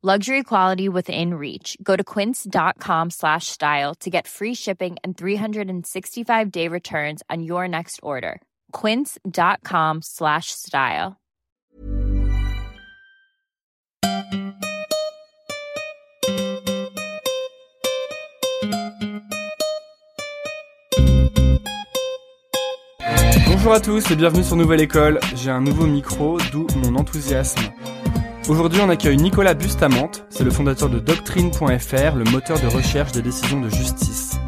Luxury quality within reach. Go to quince.com slash style to get free shipping and 365 day returns on your next order. Quince.com slash style. Bonjour à tous et bienvenue sur Nouvelle École. J'ai un nouveau micro, d'où mon enthousiasme. Aujourd'hui, on accueille Nicolas Bustamante, c'est le fondateur de Doctrine.fr, le moteur de recherche des décisions de justice.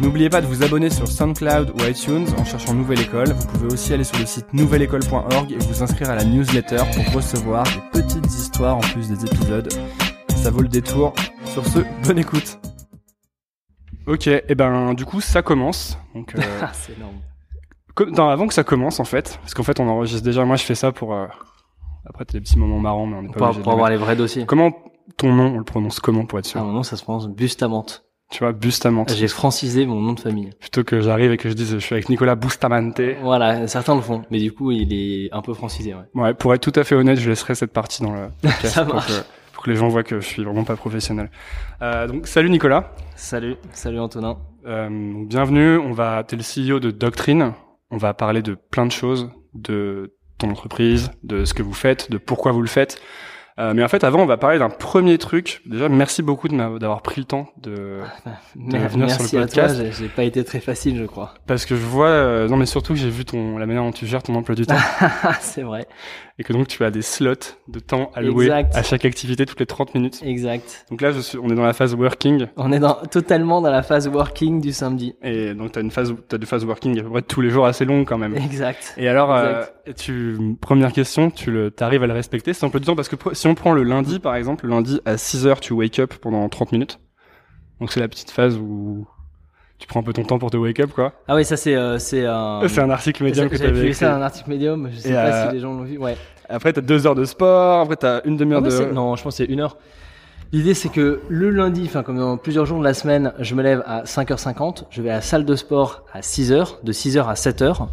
N'oubliez pas de vous abonner sur SoundCloud ou iTunes en cherchant Nouvelle École. Vous pouvez aussi aller sur le site nouvelleécole.org et vous inscrire à la newsletter pour recevoir des petites histoires en plus des épisodes. Ça vaut le détour. Sur ce, bonne écoute. Ok, et ben du coup ça commence. Donc, euh, c'est énorme. Non, avant que ça commence en fait, parce qu'en fait on enregistre déjà. Moi je fais ça pour. euh, Après t'as des petits moments marrants, mais on n'est pas Pour, pour les avoir les vrais dossiers. Comment ton nom on le prononce comment pour être sûr Ah, mon nom, ça se prononce Bustamante. Tu vois, Bustamante. J'ai francisé mon nom de famille. Plutôt que j'arrive et que je dise je suis avec Nicolas Bustamante. Voilà, certains le font, mais du coup, il est un peu francisé, ouais. Ouais, pour être tout à fait honnête, je laisserai cette partie dans le podcast Ça pour, marche. que, pour que les gens voient que je suis vraiment pas professionnel. Euh, donc salut Nicolas, Salut, salut Antonin. Euh, donc, bienvenue. On va, t'es le CEO de Doctrine. On va parler de plein de choses, de ton entreprise, de ce que vous faites, de pourquoi vous le faites. Euh, mais en fait, avant, on va parler d'un premier truc. Déjà, merci beaucoup d'avoir pris le temps de, venir sur Merci le à toi, podcast. j'ai j'ai pas été très facile, je crois. parce que je vois, euh, non mais surtout que j'ai vu ton, la manière dont tu gères ton emploi du temps c'est vrai, et que donc tu as des slots de temps alloués Exact. à chaque activité toutes les 30 minutes. exact. Donc là, je suis, on est dans la phase working On est dans, totalement dans la phase working du samedi. et donc t'as une phase, t'as des phases working à peu près tous les jours assez longues quand même. Exact. Et alors, euh, tu, première question, tu le, t'arrives à le respecter cet emploi du temps parce que si on prend le lundi par exemple, le lundi à 6 heures, tu wake up pendant 30 minutes. Donc c'est la petite phase où tu prends un peu ton temps pour te wake up quoi. Ah oui, ça c'est, euh, c'est un... c'est un article médium que tu avais vu écrit. dans un article médium, je sais Et, pas euh, si les gens l'ont vu, ouais. Après t'as deux heures de sport, après t'as une Ah demi-heure ouais, de. c'est- Non, je pense que c'est une heure. L'idée, c'est que le lundi, enfin, comme dans plusieurs jours de la semaine, je me lève à 5h50, je vais à la salle de sport à 6h, de 6h à 7h.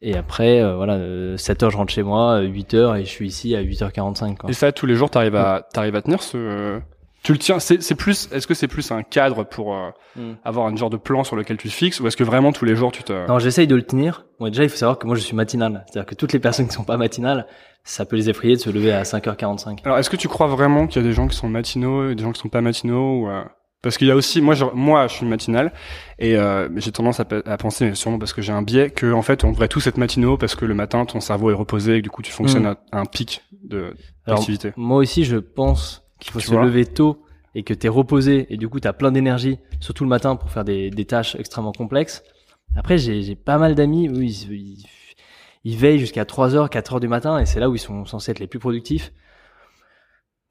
Et après, euh, voilà, 7h, je rentre chez moi, 8h, et je suis ici à 8h45, quoi. Et ça tous les jours t'arrives à, t'arrives à tenir ce. Tu le tiens. C'est, c'est plus. Est-ce que c'est plus un cadre pour euh, Mm. avoir un genre de plan sur lequel tu te fixes ou est-ce que vraiment tous les jours tu te. Non, j'essaye de le tenir. Bon, déjà, il faut savoir que moi, je suis matinal. C'est-à-dire que toutes les personnes qui sont pas matinales, ça peut les effrayer de se lever à 5h45. Alors, est-ce que tu crois vraiment qu'il y a des gens qui sont matinaux et des gens qui sont pas matinaux ou, euh, Parce qu'il y a aussi, moi, je, moi, je suis matinal et euh, j'ai tendance à, pe- à penser, mais sûrement parce que j'ai un biais, que en fait, on devrait tous être matinaux parce que le matin, ton cerveau est reposé et que du coup, tu fonctionnes Mm. à, à un pic de Alors, d'activité. Moi aussi, je pense qu'il faut Tu se lever tôt et que t'es reposé et du coup t'as plein d'énergie, surtout le matin pour faire des, des tâches extrêmement complexes. Après, j'ai pas mal d'amis, eux, ils, ils, ils veillent jusqu'à 3h, 4h du matin et c'est là où ils sont censés être les plus productifs.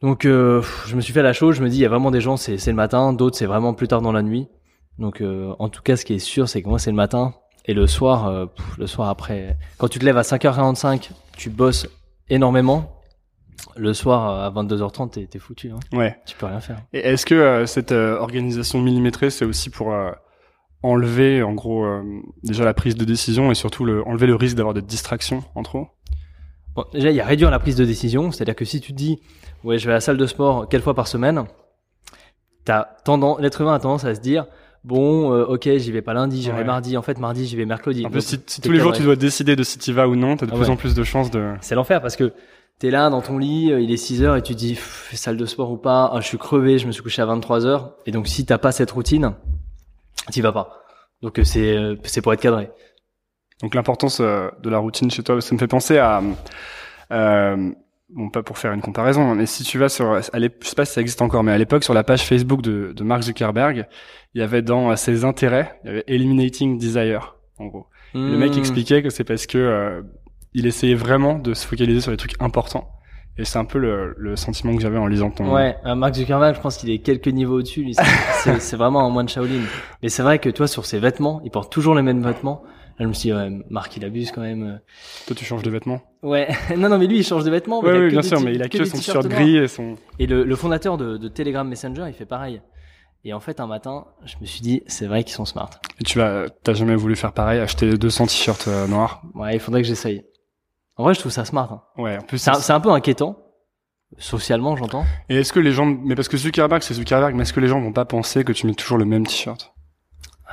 Donc, euh, je me suis fait la chose, je me dis, il y a vraiment des gens, c'est c'est le matin, d'autres, c'est vraiment plus tard dans la nuit. Donc, euh, en tout cas, ce qui est sûr, c'est que moi, c'est le matin. Et le soir, euh, pff, le soir après, quand tu te lèves à 5h45, tu bosses énormément. Le soir à 22h30, t'es, t'es foutu. Hein. Ouais. Tu peux rien faire. Et est-ce que euh, cette euh, organisation millimétrée, c'est aussi pour euh, enlever, en gros, euh, déjà la prise de décision et surtout le, enlever le risque d'avoir des distractions en trop Bon, déjà, il y a réduire la prise de décision. C'est-à-dire que si tu te dis, ouais, je vais à la salle de sport quelle fois par semaine, t'as tendance, l'être humain a tendance à se dire, bon, euh, ok, j'y vais pas lundi, j'irai Ouais. mardi. En fait, mardi, j'y vais mercredi. En plus, si, tous les jours tu dois décider de si tu vas ou non, t'as de Ah plus ouais. en plus de chances de... C'est l'enfer parce que t'es là dans ton lit, euh, il est 6 heures et tu te dis Pff, salle de sport ou pas, ah, je suis crevé, je me suis couché à 23 heures et donc si t'as pas cette routine, t'y vas pas. Donc euh, c'est euh, c'est pour être cadré. Donc l'importance de la routine chez toi, ça me fait penser à... Euh, bon, pas pour faire une comparaison, hein, mais si tu vas sur... À je sais pas si ça existe encore, mais à l'époque, sur la page Facebook de, de Mark Zuckerberg, il y avait dans ses intérêts, il y avait Eliminating Desire, en gros. Le mec Hmm. expliquait que c'est parce que euh, il essayait vraiment de se focaliser sur les trucs importants. Et c'est un peu le, le sentiment que j'avais en lisant ton... Ouais, euh, Mark Zuckerberg, je pense qu'il est quelques niveaux au-dessus. lui. C'est- vraiment un moine Shaolin. Mais c'est vrai que toi, sur ses vêtements, il porte toujours les mêmes vêtements. Là, je me suis dit, ouais, Marc, il abuse quand même. Toi, tu changes de vêtements? Ouais, non, non, mais lui, il change de vêtements. Ouais, oui, bien sûr, mais il a que, son t-shirt gris et son... Et le, le fondateur de, de Telegram Messenger, il fait pareil. Et en fait, un matin, je me suis dit, c'est vrai qu'ils sont smart. Et tu vas, t'as jamais voulu faire pareil, acheter 200 t-shirts euh, noirs? Ouais, il faudrait que j'essaye. En vrai, je trouve ça smart. hein. Ouais, en plus. C'est un, peu inquiétant, socialement, j'entends. Et est-ce que les gens, mais parce que Zuckerberg, c'est Zuckerberg, mais est-ce que les gens vont pas penser que tu mets toujours le même t-shirt?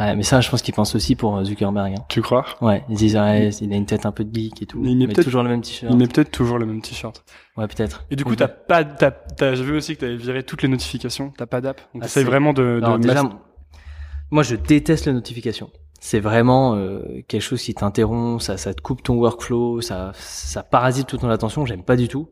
Ouais, mais ça, je pense qu'ils pensent aussi pour euh, Zuckerberg. hein. Tu crois? Ouais, ils disent, ouais, il a une tête un peu de geek et tout. Il met Il met toujours le même t-shirt. Il met peut-être toujours le même t-shirt. Ouais, peut-être. Et du coup, t'as pas, t'as, t'as, j'ai vu aussi que t'avais viré toutes les notifications? T'as pas d'app? Donc Ah, t'essayes vraiment de, de Alors, déjà, moi, je déteste les notifications. C'est vraiment euh, quelque chose qui t'interrompt, ça, ça te coupe ton workflow, ça, ça parasite toute ton attention. J'aime pas du tout.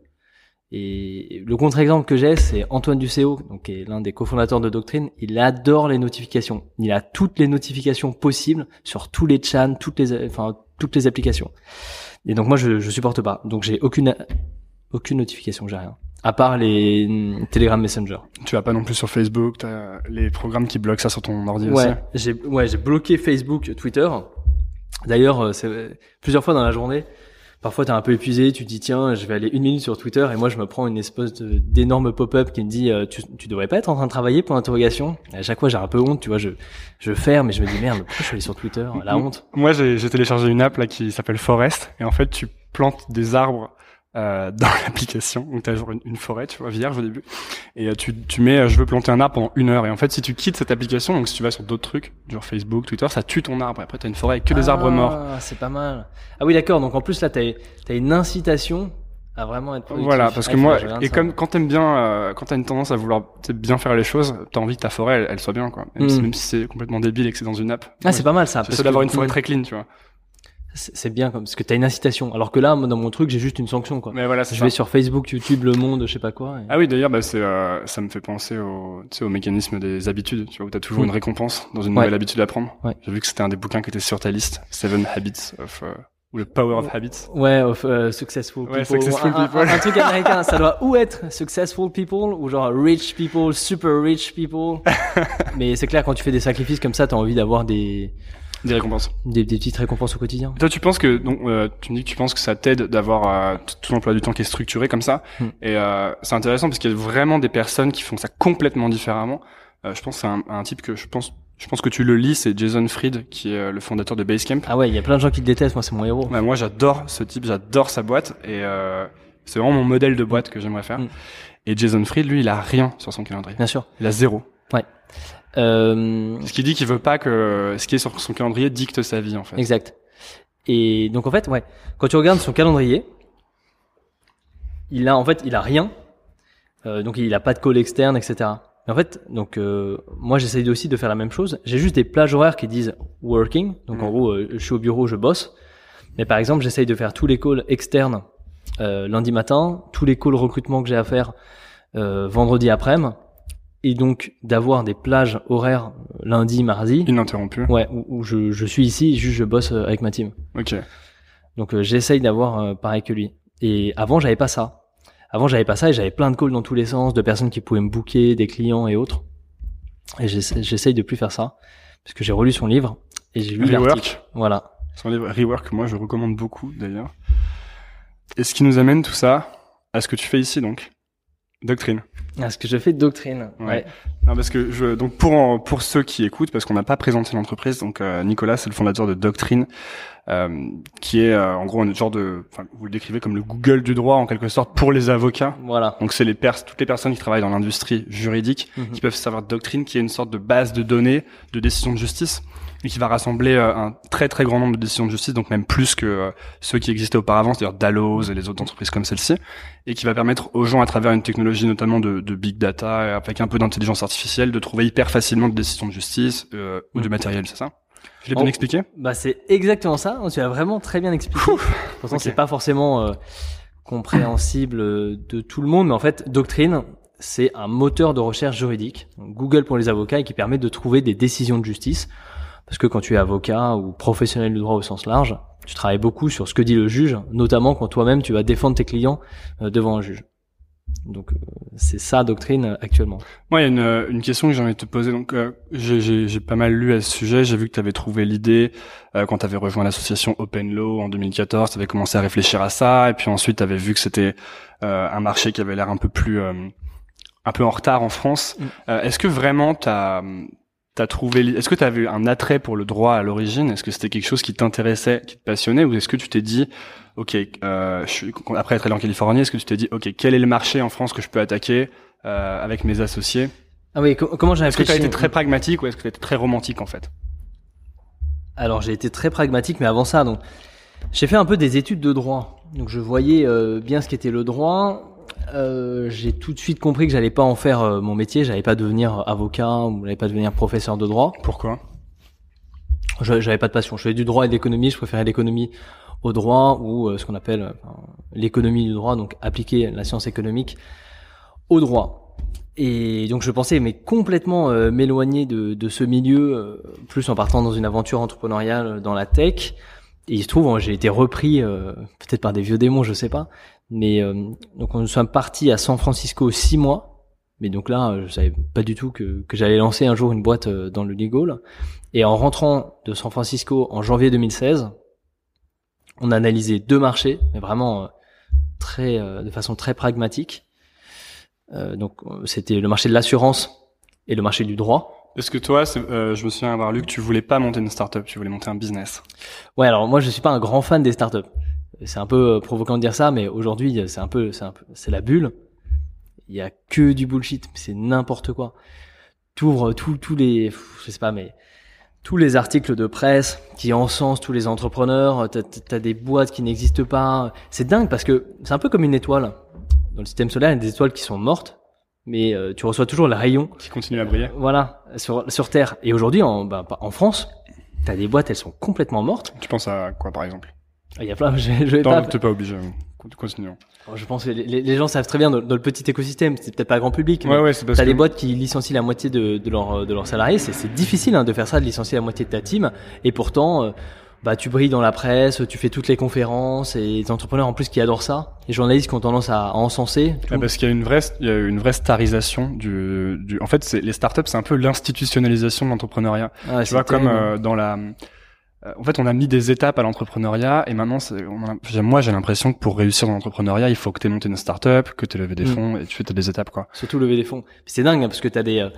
Et le contre-exemple que j'ai, c'est Antoine Ducéo, donc qui est l'un des cofondateurs de Doctrine. Il adore les notifications. Il a toutes les notifications possibles sur tous les chats, toutes les, enfin toutes les applications. Et donc moi, je, je supporte pas. Donc j'ai aucune aucune notification, j'ai rien. À part les Telegram Messenger. tu vas pas non plus sur Facebook, t'as les programmes qui bloquent ça sur ton ordi aussi. Ouais, j'ai ouais, j'ai bloqué Facebook, Twitter. D'ailleurs, euh, c'est plusieurs fois dans la journée. Parfois, t'es un peu épuisé, tu te dis tiens, je vais aller une minute sur Twitter et moi je me prends une espèce d'énorme pop-up qui me dit euh, tu, tu devrais pas être en train de travailler pour l'interrogation. À chaque fois, j'ai un peu honte, tu vois, je je ferme mais je me dis merde, pourquoi je suis allé sur Twitter? La honte. Moi, j'ai, j'ai téléchargé une app là qui s'appelle Forest, et en fait, tu plantes des arbres euh, dans l'application. Donc, t'as genre une, une forêt, tu vois, vierge au début, et euh, tu, tu mets, euh, je veux planter un arbre pendant une heure. Et en fait, si tu quittes cette application, donc si tu vas sur d'autres trucs, genre Facebook, Twitter, ça tue ton arbre. Et après, t'as une forêt avec que des arbres morts. Ah, c'est pas mal. Ah oui, d'accord. Donc en plus là, t'as as une incitation à vraiment être productif. Voilà, parce Ah, que faut moi, et comme quand t'aimes bien, euh, quand t'as une tendance à vouloir tu bien faire les choses, t'as envie que ta forêt elle, elle soit bien, quoi. Même, Mm. si, même si c'est complètement débile et que c'est dans une app. ah, c'est pas mal ça. que- d'avoir une forêt Mm. très clean, tu vois. C'est bien comme parce que t'as une incitation. Alors que là, moi, dans mon truc, j'ai juste une sanction quoi. Mais voilà, Je ça. vais sur Facebook, YouTube, Le Monde, je sais pas quoi. et- Ah oui, d'ailleurs, bah, c'est, euh, ça me fait penser au, tu sais, au mécanisme des habitudes, tu vois, où t'as toujours une récompense dans une Ouais. nouvelle habitude à prendre. Ouais. J'ai vu que c'était un des bouquins qui était sur ta liste, Seven Habits of, euh, ou le Power of Habits. Ouais, of, euh, successful Ouais, people. successful Un- un- people. Un, truc américain, ça doit ou être successful people ou genre rich people, super rich people. Mais c'est clair quand tu fais des sacrifices comme ça, t'as envie d'avoir des, Des récompenses. des des petites récompenses au quotidien. Toi, tu penses que, donc, euh, tu me dis que tu penses que ça t'aide d'avoir euh, tout l'emploi du temps qui est structuré comme ça. Hmm. Et euh, c'est intéressant parce qu'il y a vraiment des personnes qui font ça complètement différemment. Euh, je pense à un, à un type que je pense, je pense que tu le lis, c'est Jason Fried, qui est le fondateur de Basecamp. Ah ouais, il y a plein de gens qui le détestent. Moi, c'est mon héros. Ouais, moi, j'adore ce type, j'adore sa boîte et euh, c'est vraiment mon modèle de boîte que j'aimerais faire. Mm. Et Jason Fried, lui, il a rien sur son calendrier. Bien sûr. Il a zéro. Euh, Ce qui dit qu'il veut pas que ce qui est sur son calendrier dicte sa vie en fait. Exact. Et donc en fait, ouais, quand tu regardes son calendrier, il a en fait, il a rien. Euh, donc il a pas de call externe, etc. Mais en fait, donc euh, moi j'essaye aussi de faire la même chose. J'ai juste des plages horaires qui disent working. Donc en gros, euh, je suis au bureau, je bosse. Mais par exemple, j'essaye de faire tous les calls externes euh, lundi matin, tous les calls recrutement que j'ai à faire euh, vendredi après-midi, et donc d'avoir des plages horaires euh, lundi, mardi. Ininterrompu. Ouais, où, où je, je suis ici, juste je bosse euh, avec ma team. Ok. Donc euh, j'essaye d'avoir euh, pareil que lui. Et avant j'avais pas ça. Avant j'avais pas ça et j'avais plein de calls dans tous les sens, de personnes qui pouvaient me booker, des clients et autres. Et j'essa- j'essaye de plus faire ça parce que j'ai relu son livre et j'ai lu l'article. Rework. Voilà. Son livre Rework, moi je recommande beaucoup d'ailleurs. Et ce qui nous amène tout ça à ce que tu fais ici donc. Doctrine. À ce que je fais de doctrine. Ouais. Ouais. Non, parce que je, donc pour en- pour ceux qui écoutent, parce qu'on n'a pas présenté l'entreprise, donc euh, Nicolas, c'est le fondateur de Doctrine, euh, qui est euh, en gros un genre de, enfin vous le décrivez comme le Google du droit en quelque sorte pour les avocats. Voilà. Donc c'est les pers toutes les personnes qui travaillent dans l'industrie juridique Mhm. qui peuvent de Doctrine, qui est une sorte de base de données de décisions de justice et qui va rassembler euh, un très très grand nombre de décisions de justice, donc même plus que euh, ceux qui existaient auparavant, c'est-à-dire Dalloz et les autres entreprises comme celle-ci, et qui va permettre aux gens à travers une technologie notamment de, de big data avec un peu d'intelligence artificielle de trouver hyper facilement des décisions de justice euh, ou de matériel, c'est ça? Je l'ai bien expliqué? Bah c'est exactement ça. Tu as vraiment très bien expliqué. Pourtant c'est pas forcément euh, compréhensible euh, de tout le monde, mais en fait Doctrine c'est un moteur de recherche juridique, Google pour les avocats, et qui permet de trouver des décisions de justice. Parce que quand tu es avocat ou professionnel du droit au sens large, tu travailles beaucoup sur ce que dit le juge, notamment quand toi-même tu vas défendre tes clients euh, devant un juge. Donc euh, c'est ça Doctrine actuellement. Moi, il y a une, euh, une question que j'ai envie de te poser. Donc, euh, j'ai- pas mal lu à ce sujet. J'ai vu que tu avais trouvé l'idée euh, quand tu avais rejoint l'association Open Law en 2014. Tu avais commencé à réfléchir à ça, et puis ensuite, tu avais vu que c'était euh, un marché qui avait l'air un peu plus, euh, un peu en retard en France. Mm. Euh, Est-ce que vraiment t'as T'as trouvé, est-ce que tu avais un attrait pour le droit à l'origine? Est-ce que c'était quelque chose qui t'intéressait, qui te passionnait, ou est-ce que tu t'es dit, ok, euh, je suis, après être allé en Californie, est-ce que tu t'es dit, ok, quel est le marché en France que je peux attaquer euh, avec mes associés? Ah oui, co- comment j'ai est-ce que tu as été très pragmatique ou est-ce que tu as été très romantique en fait? Alors j'ai été très pragmatique, mais avant ça, donc j'ai fait un peu des études de droit. Donc je voyais euh, bien ce qu'était le droit. Euh, j'ai tout de suite compris que j'allais pas en faire euh, mon métier, j'allais pas devenir avocat ou j'allais pas devenir professeur de droit. Pourquoi? J'avais pas de passion. Je faisais du droit et de l'économie. Je préférais l'économie au droit ou euh, ce qu'on appelle l'économie du droit, donc appliquer la science économique au droit. Et donc je pensais mais complètement m'éloigner de, de ce milieu, plus en partant dans une aventure entrepreneuriale dans la tech. Et il se trouve, hein, j'ai été repris peut-être par des vieux démons, je sais pas. Mais euh, donc nous sommes partis à San Francisco six mois. Mais donc là, euh, je savais pas du tout que, que j'allais lancer un jour une boîte euh, dans le legal. Et en rentrant de San Francisco en janvier 2016, on a analysé deux marchés, mais vraiment euh, très, euh, de façon très pragmatique. Euh, donc c'était le marché de l'assurance et le marché du droit. Est-ce que toi, c'est- euh, je me souviens avoir lu que tu voulais pas monter une startup, tu voulais monter un business? Ouais, alors moi je suis pas un grand fan des startups. C'est un peu euh, provoquant de dire ça, mais aujourd'hui c'est un peu, c'est un peu, c'est la bulle. Il y a que du bullshit, c'est n'importe quoi. T'ouvres tous tous les, je sais pas, mais tous les articles de presse qui encensent tous les entrepreneurs. T'as as des boîtes qui n'existent pas. C'est dingue parce que c'est un peu comme une étoile. Dans le système solaire, il y a des étoiles qui sont mortes, mais euh, tu reçois toujours le rayon Qui continue à briller. voilà, sur, sur Terre. Et aujourd'hui, en, bah, en France, t'as des boîtes, elles sont complètement mortes. Tu penses à quoi par exemple? Il y a plein, je, je vais Non, pas, t'es pas obligé. Continuons. je pense que les, les gens savent très bien dans, dans le petit écosystème, c'est peut-être pas grand public, Ouais, ouais, c'est parce t'as que des boîtes qui licencient la moitié de, de, leurs de leurs salariés. C'est, c'est difficile hein, de faire ça, de licencier la moitié de ta team. Et pourtant, euh, bah, tu brilles dans la presse, tu fais toutes les conférences, et les entrepreneurs en plus qui adorent ça. Les journalistes qui ont tendance à, à encenser. tout. Ah, parce qu'il y a une vraie, il y a une vraie starisation du, du. En fait, c'est les startups, c'est un peu l'institutionnalisation de l'entrepreneuriat. Ah, Tu vois, comme euh, dans la. Euh, En fait, on a mis des étapes à l'entrepreneuriat et maintenant, on a- moi, j'ai l'impression que pour réussir dans l'entrepreneuriat, il faut que tu aies monté une startup, que tu aies levé des Mm. fonds et tu fais des étapes, quoi. Surtout lever des fonds. C'est dingue hein, parce que t'as des euh,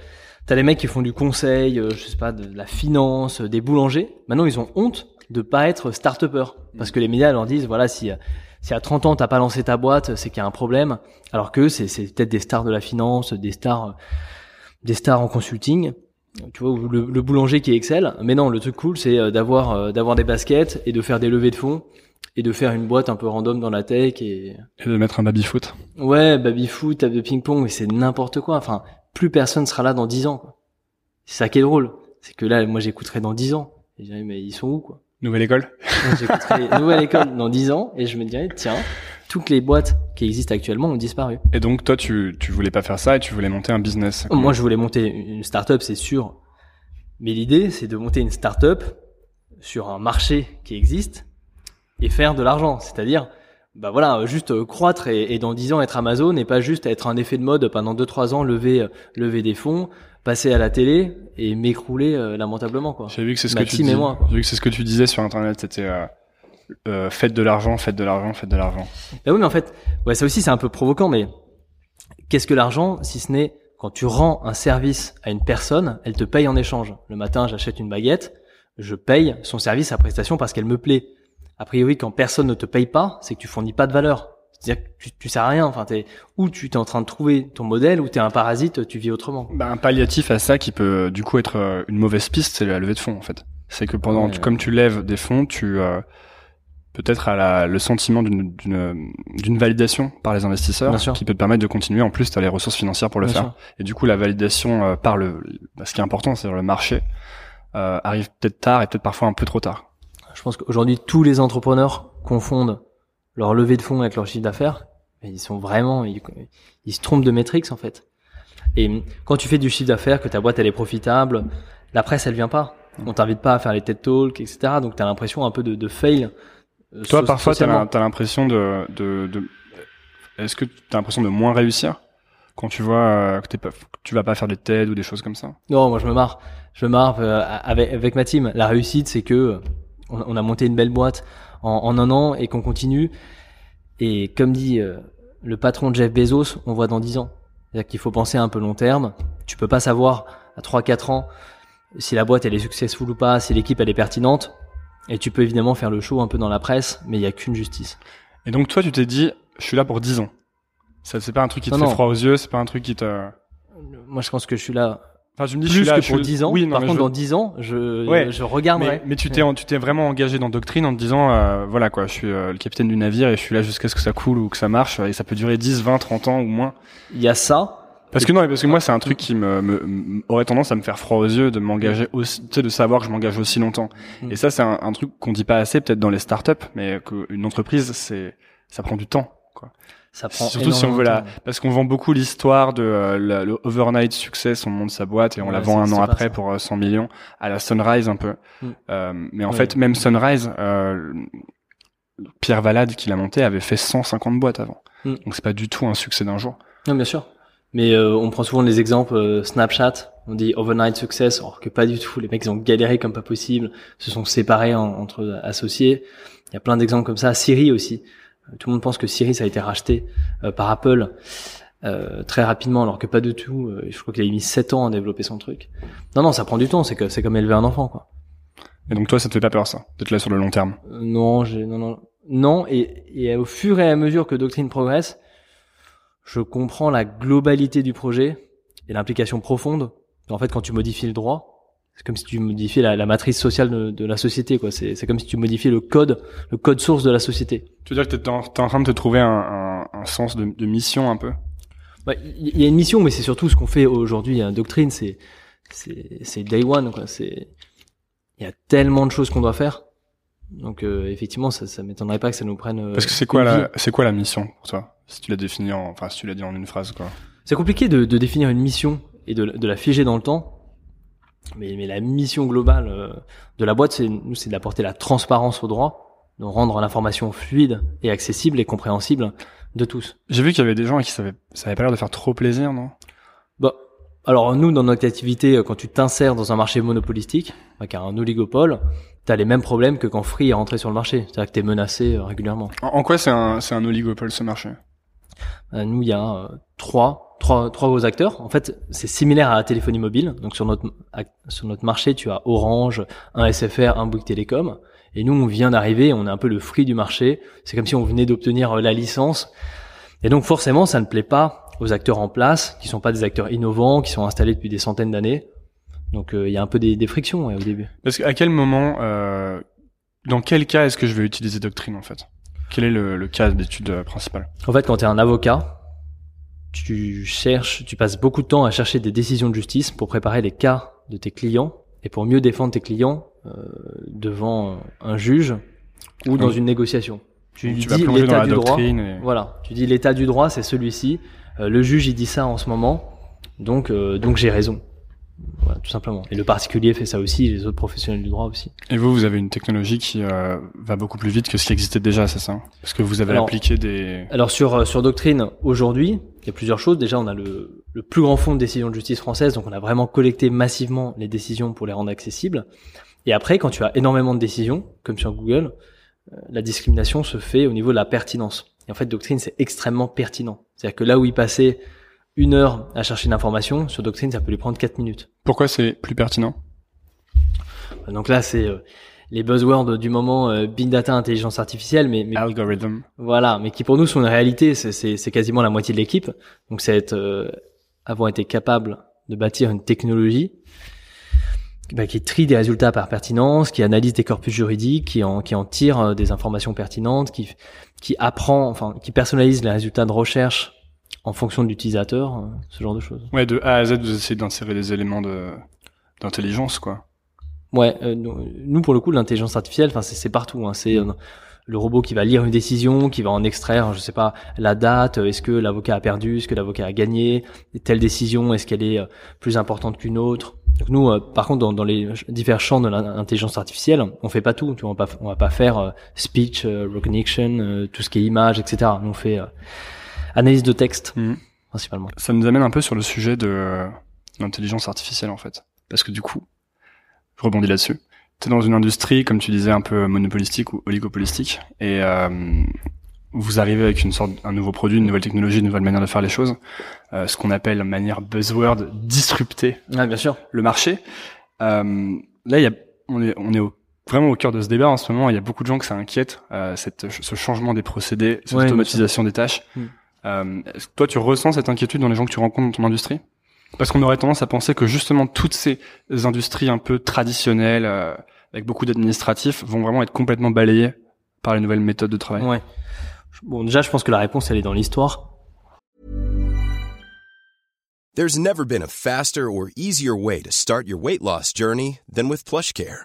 t'as des mecs qui font du conseil, euh, je sais pas, de la finance, euh, des boulangers. Maintenant, ils ont honte de pas être start parce que les médias leur disent voilà si si à 30 ans t'as pas lancé ta boîte, c'est qu'il y a un problème. Alors que c'est c'est peut-être des stars de la finance, des stars des stars en consulting. Tu vois, le, le boulanger qui excelle. Mais non, le truc cool, c'est euh, d'avoir euh, d'avoir des baskets et de faire des levées de fonds et de faire une boîte un peu random dans la tech et Et de mettre un baby foot. Ouais, baby foot, table de ping-pong, mais c'est n'importe quoi. Enfin, plus personne sera là dans 10 ans. C'est ça qui est drôle. C'est que là, moi, j'écouterai dans 10 ans. Et je dirais, mais ils sont où, quoi? Nouvelle école? J'écouterai Nouvelle École dans 10 ans et je me dirais, tiens, toutes les boîtes qui existent actuellement ont disparu. Et donc, toi, tu, tu voulais pas faire ça et tu voulais monter un business. Moi, je voulais monter une start-up, c'est sûr. Mais l'idée, c'est de monter une start-up sur un marché qui existe et faire de l'argent. C'est-à-dire, bah voilà, juste croître et, et dans 10 ans être Amazon et pas juste être un effet de mode pendant 2-3 ans, lever, lever des fonds, passer à la télé et m'écrouler euh, lamentablement, quoi. J'ai vu que c'est ce Ma que tu dis. J'ai vu que c'est ce que tu disais sur internet. C'était, euh, euh, faites de l'argent, faites de l'argent, faites de l'argent. Bah oui, mais en fait, ouais, ça aussi c'est un peu provoquant, mais qu'est-ce que l'argent si ce n'est quand tu rends un service à une personne, elle te paye en échange. Le matin, j'achète une baguette, je paye son service, sa prestation parce qu'elle me plaît. A priori, quand personne ne te paye pas, c'est que tu fournis pas de valeur. C'est-à-dire que tu, tu sers à rien. Enfin, t'es, ou tu es en train de trouver ton modèle, ou tu es un parasite, tu vis autrement. Bah, un palliatif à ça qui peut du coup être euh, une mauvaise piste, c'est la levée de fonds en fait. C'est que pendant, Ouais. tu- comme tu lèves des fonds, tu euh, peut-être à la, le sentiment d'une validation par les investisseurs qui peut te permettre de continuer. En plus, tu as les ressources financières pour le Bien faire. sûr. Et du coup, la validation euh, par le, bah, ce qui est important, c'est le marché, euh, arrive peut-être tard et peut-être parfois un peu trop tard. Je pense qu'aujourd'hui, tous les entrepreneurs confondent leur levée de fonds avec leur chiffre d'affaires. Mais ils sont vraiment, ils, ils se trompent de métriques en fait. Et quand tu fais du chiffre d'affaires, que ta boîte elle est profitable, la presse elle vient pas. On t'invite pas à faire les TED Talks, etc. Donc t'as l'impression un peu de, de fail. Euh, Toi, so- parfois, l'im- t'as l'impression de, de, de est-ce que t'as l'impression de moins réussir quand tu vois euh, que, t'es pas, que tu vas pas faire des TED ou des choses comme ça? Non, moi je me marre. Je me marre euh, avec, avec ma team. La réussite, c'est que on, on a monté une belle boîte en, en un an et qu'on continue. Et comme dit le patron de Jeff Bezos, on voit dans 10 ans. C'est-à-dire qu'il faut penser un peu long terme. Tu peux pas savoir à 3-4 ans si la boîte elle est successful ou pas, si l'équipe elle est pertinente. Et tu peux évidemment faire le show un peu dans la presse, mais il y a qu'une justice. Et donc, toi, tu t'es dit, je suis là pour 10 ans. Ça, c'est pas un truc qui te Non, fait non. froid aux yeux, c'est pas un truc qui te. Moi je pense que je suis là Enfin, tu me dis, je plus suis là, que je pour suis- 10 ans. Oui, non, Par contre, je- dans 10 ans, je, Ouais. je regarderai. Mais, mais tu t'es, tu t'es vraiment engagé dans Doctrine en te disant, euh, voilà quoi, je suis euh, le capitaine du navire et je suis là jusqu'à ce que ça coule ou que ça marche et ça peut durer 10, 20, 30 ans ou moins. Il y a ça. Parce que non, parce que moi, c'est un truc qui me, me- me- aurait tendance à me faire froid aux yeux de m'engager aussi, tu sais, de savoir que je m'engage aussi longtemps. Mm. Et ça, c'est un, un truc qu'on dit pas assez, peut-être dans les startups, mais qu'une entreprise, c'est, ça prend du temps, quoi. Ça prend Surtout si on veut la, parce qu'on vend beaucoup l'histoire de euh, la- le overnight success, on monte sa boîte et on Ouais, la vend un an après ça. pour euh, 100 millions à la Sunrise un peu. Mm. Euh, mais en Ouais. fait, même Sunrise, euh, Pierre Valade qui l'a monté avait fait 150 boîtes avant. Mm. Donc c'est pas du tout un succès d'un jour. Non, bien sûr. Mais euh, on prend souvent les exemples euh, Snapchat. On dit overnight success, alors que pas du tout. Les mecs ils ont galéré comme pas possible, se sont séparés en- entre associés. Il y a plein d'exemples comme ça. Siri aussi. Euh, Tout le monde pense que Siri ça a été racheté euh, par Apple euh, très rapidement, alors que pas du tout. Euh, je crois qu'il a mis 7 ans à développer son truc. Non, non, ça prend du temps. C'est que c'est comme élever un enfant, quoi. Et donc toi, ça te fait pas peur ça, d'être là sur le long terme? Non, j'ai non non non et, et au fur et à mesure que Doctrine progresse, je comprends la globalité du projet et l'implication profonde. En fait, quand tu modifies le droit, c'est comme si tu modifiais la, la matrice sociale de, de la société quoi. C'est comme si tu modifiais le code, le code source de la société. Tu veux dire que t'es en, en train de te trouver un, un, un sens de, de mission un peu? Bah, Il y, y a une mission, mais c'est surtout ce qu'on fait aujourd'hui. à Doctrine, c'est c'est c'est day one quoi. C'est il y a tellement de choses qu'on doit faire. Donc euh, effectivement, ça, ça m'étonnerait pas que ça nous prenne. euh, Parce que c'est quoi une la, c'est quoi la mission pour toi? Si tu l'as défini en, enfin si tu l'as dit en une phrase quoi. C'est compliqué de, de définir une mission et de, de la figer dans le temps. Mais, mais la mission globale euh, de la boîte, c'est nous, c'est d'apporter la transparence au droit, de rendre l'information fluide et accessible et compréhensible de tous. J'ai vu qu'il y avait des gens qui ça avait, ça avait pas l'air de faire trop plaisir, non? Bah, alors nous, dans notre activité, euh, quand tu t'insères dans un marché monopolistique, bah, qui a un oligopole, t'as les mêmes problèmes que quand Free est rentré sur le marché. C'est-à-dire que t'es menacé euh, régulièrement. en, quoi c'est un, c'est un oligopole ce marché? Nous, il y a euh, trois, trois, trois gros acteurs. En fait, c'est similaire à la téléphonie mobile. Donc sur notre sur notre marché, tu as Orange, un SFR, un Bouygues Télécom. Et nous, on vient d'arriver, on est un peu le fruit du marché. C'est comme si on venait d'obtenir euh, la licence. Et donc forcément, ça ne plaît pas aux acteurs en place, qui sont pas des acteurs innovants, qui sont installés depuis des centaines d'années. Donc euh, il y a un peu des, des frictions ouais, au début. Parce qu'à quel moment, euh, dans quel cas est-ce que je vais utiliser Doctrine en fait? Quel est le, le cas d'étude euh, principal En fait, quand tu es un avocat, tu cherches, tu passes beaucoup de temps à chercher des décisions de justice pour préparer les cas de tes clients et pour mieux défendre tes clients euh, devant un juge ou dans une négociation. Tu, dis l'état du droit. et... Voilà, tu dis l'état du droit, c'est celui-ci. Euh, le juge, il dit ça en ce moment, donc euh, donc j'ai raison. Voilà, tout simplement. Et le particulier fait ça aussi, les autres professionnels du droit aussi. Et vous, vous avez une technologie qui euh, va beaucoup plus vite que ce qui existait déjà, c'est ça? Parce que vous avez Alors- appliqué des... Alors sur euh, sur Doctrine aujourd'hui, il y a plusieurs choses. Déjà, on a le, le plus grand fonds de décision de justice française, donc on a vraiment collecté massivement les décisions pour les rendre accessibles. Et après, quand tu as énormément de décisions, comme sur Google, la discrimination se fait au niveau de la pertinence. Et en fait, Doctrine, c'est extrêmement pertinent. C'est-à-dire que là où il passait une heure à chercher une information, sur Doctrine, ça peut lui prendre quatre minutes. Pourquoi c'est plus pertinent? Donc là, c'est euh, les buzzwords du moment, euh, big data, intelligence artificielle, mais, mais Algorithm. voilà, mais qui pour nous sont une réalité. C'est quasiment la moitié de l'équipe. Donc c'est être, euh, avoir été capable de bâtir une technologie bah, qui trie des résultats par pertinence, qui analyse des corpus juridiques, qui en, qui en tire euh, des informations pertinentes, qui, qui apprend, enfin, qui personnalise les résultats de recherche en fonction de l'utilisateur, euh, ce genre de choses. Ouais, de A à Z, vous essayez d'insérer des éléments de d'intelligence, quoi. Ouais, euh, nous, pour le coup, l'intelligence artificielle, enfin, c'est partout. Hein, c'est euh, le robot qui va lire une décision, qui va en extraire, je sais pas, la date. euh, Est-ce que l'avocat a perdu Est-ce que l'avocat a gagné Telle décision, est-ce qu'elle est plus importante qu'une autre Donc nous, euh, par contre, dans, dans les divers champs de l'intelligence artificielle, on fait pas tout. Tu vois, on va pas, on va pas faire speech euh, recognition, euh, tout ce qui est image, etc. Nous, on fait euh, analyse de texte Mhm. principalement. Ça nous amène un peu sur le sujet de euh, l'intelligence artificielle, en fait. Parce que du coup, je rebondis là-dessus. T'es dans une industrie, comme tu disais, un peu monopolistique ou oligopolistique, et euh, vous arrivez avec une sorte, un nouveau produit, une nouvelle technologie, une nouvelle manière de faire les choses, euh, ce qu'on appelle de manière buzzword disrupter Ouais, bien sûr. le marché. Euh, là, il y a, on est, on est au- vraiment au cœur de ce débat en ce moment. Il y a beaucoup de gens que ça inquiète, euh, cette, ce changement des procédés, cette Ouais, automatisation des tâches. Mm. Euh, est-ce que toi, tu ressens cette inquiétude dans les gens que tu rencontres dans ton industrie? Parce qu'on aurait tendance à penser que justement toutes ces industries un peu traditionnelles, euh, avec beaucoup d'administratifs, vont vraiment être complètement balayées par les nouvelles méthodes de travail. Ouais. Bon, déjà, je pense que la réponse, elle est dans l'histoire. There's never been a faster or easier way to start your weight loss journey than with PlushCare.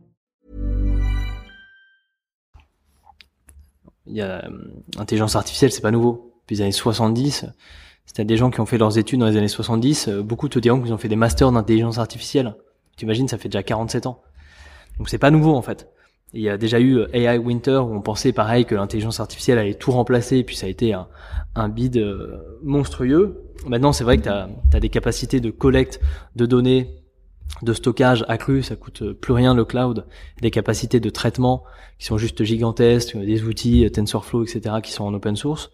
Il y a euh, intelligence artificielle, c'est pas nouveau. Depuis les années 70, c'était des gens qui ont fait leurs études dans les années 70. euh, Beaucoup te diront qu'ils ont fait des masters d'intelligence artificielle. T'imagines, ça fait déjà 47 ans. Donc c'est pas nouveau en fait. Il y a déjà eu euh, AI Winter où on pensait pareil que l'intelligence artificielle allait tout remplacer, et puis ça a été un, un bid monstrueux. Maintenant, c'est vrai que tu as, des capacités de collecte de données, de stockage accrues, ça coûte plus rien le cloud, des capacités de traitement qui sont juste gigantesques, des outils, euh, TensorFlow, etc., qui sont en open source.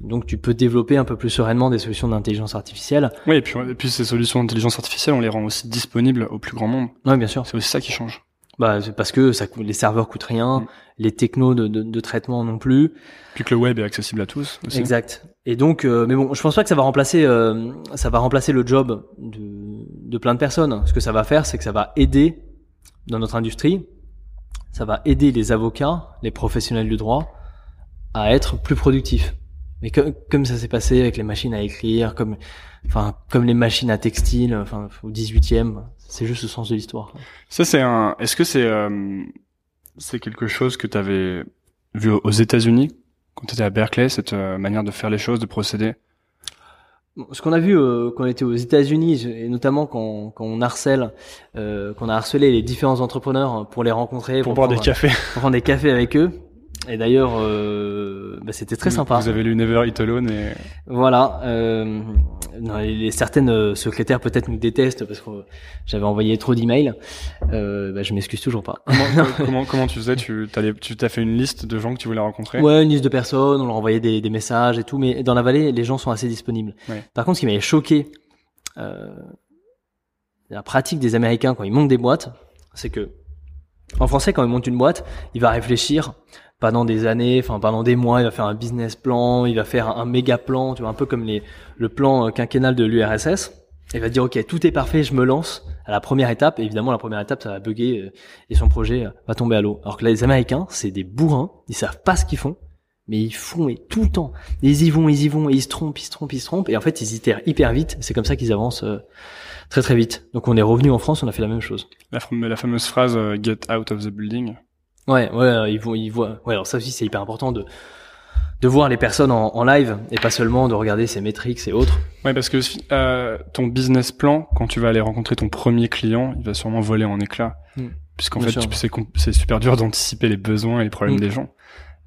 Donc tu peux développer un peu plus sereinement des solutions d'intelligence artificielle. Oui, et puis, et puis ces solutions d'intelligence artificielle, on les rend aussi disponibles au plus grand monde. Oui, bien sûr. C'est aussi ça qui change. Bah, c'est parce que ça, coûte- les serveurs coûtent rien, Mm. les technos de, de, de traitement non plus. Puis que le web est accessible à tous aussi. Exact. Et donc, euh, mais bon, je pense pas que ça va remplacer, euh, ça va remplacer le job de, de plein de personnes. Ce que ça va faire, c'est que ça va aider dans notre industrie, ça va aider les avocats, les professionnels du droit, à être plus productifs. Mais comme, ça s'est passé avec les machines à écrire, comme, enfin, comme les machines à textile, enfin, au 18e, c'est juste le sens de l'histoire. Ça, c'est un. Est-ce que c'est euh, c'est quelque chose que tu avais vu aux États-Unis quand tu étais à Berkeley, cette euh, manière de faire les choses, de procéder? Ce qu'on a vu euh, quand on était aux États-Unis et notamment quand, quand on harcèle, euh, qu'on a harcelé les différents entrepreneurs pour les rencontrer, pour boire des cafés pour prendre des cafés avec eux. Et d'ailleurs, euh, bah, c'était très sympa. Vous avez lu Never Eat Alone et Voilà. Euh, non, les, les- certaines euh, secrétaires peut-être nous détestent parce que j'avais envoyé trop d'emails. Euh, bah, je m'excuse toujours pas. comment, comment comment tu faisais? Tu t'allais- tu t'as fait une liste de gens que tu voulais rencontrer? Ouais, une liste de personnes, on leur envoyait des, des messages et tout, mais dans la vallée, les gens sont assez disponibles. Ouais. Par contre, ce qui m'avait choqué, euh, la pratique des Américains quand ils montent des boîtes, c'est que en français, quand ils montent une boîte, il va réfléchir pendant des années, enfin pendant des mois, il va faire un business plan, il va faire un, méga plan, tu vois, un peu comme les, le plan euh, quinquennal de l'URSS. Il va dire ok, tout est parfait, je me lance à la première étape. Évidemment, la première étape, ça va bugger euh, et son projet euh, va tomber à l'eau. Alors que là, les Américains, c'est des bourrins, ils savent pas ce qu'ils font, mais ils font et tout le temps. Ils y vont, ils y vont, et ils se trompent, ils se trompent, ils se trompent. Et en fait, ils itèrent hyper vite. C'est comme ça qu'ils avancent très très vite. Donc on est revenu en France, on a fait la même chose. La fameuse phrase "Get out of the building". Ouais, ouais, ils vont, ils voient. Ouais, alors ça aussi c'est hyper important de de voir les personnes en, en, live et pas seulement de regarder ces métriques et autres. Ouais, parce que euh, ton business plan, quand tu vas aller rencontrer ton premier client, il va sûrement voler en éclats, hmm. puisqu'en fait c'est super dur d'anticiper les besoins et les problèmes hmm. des gens.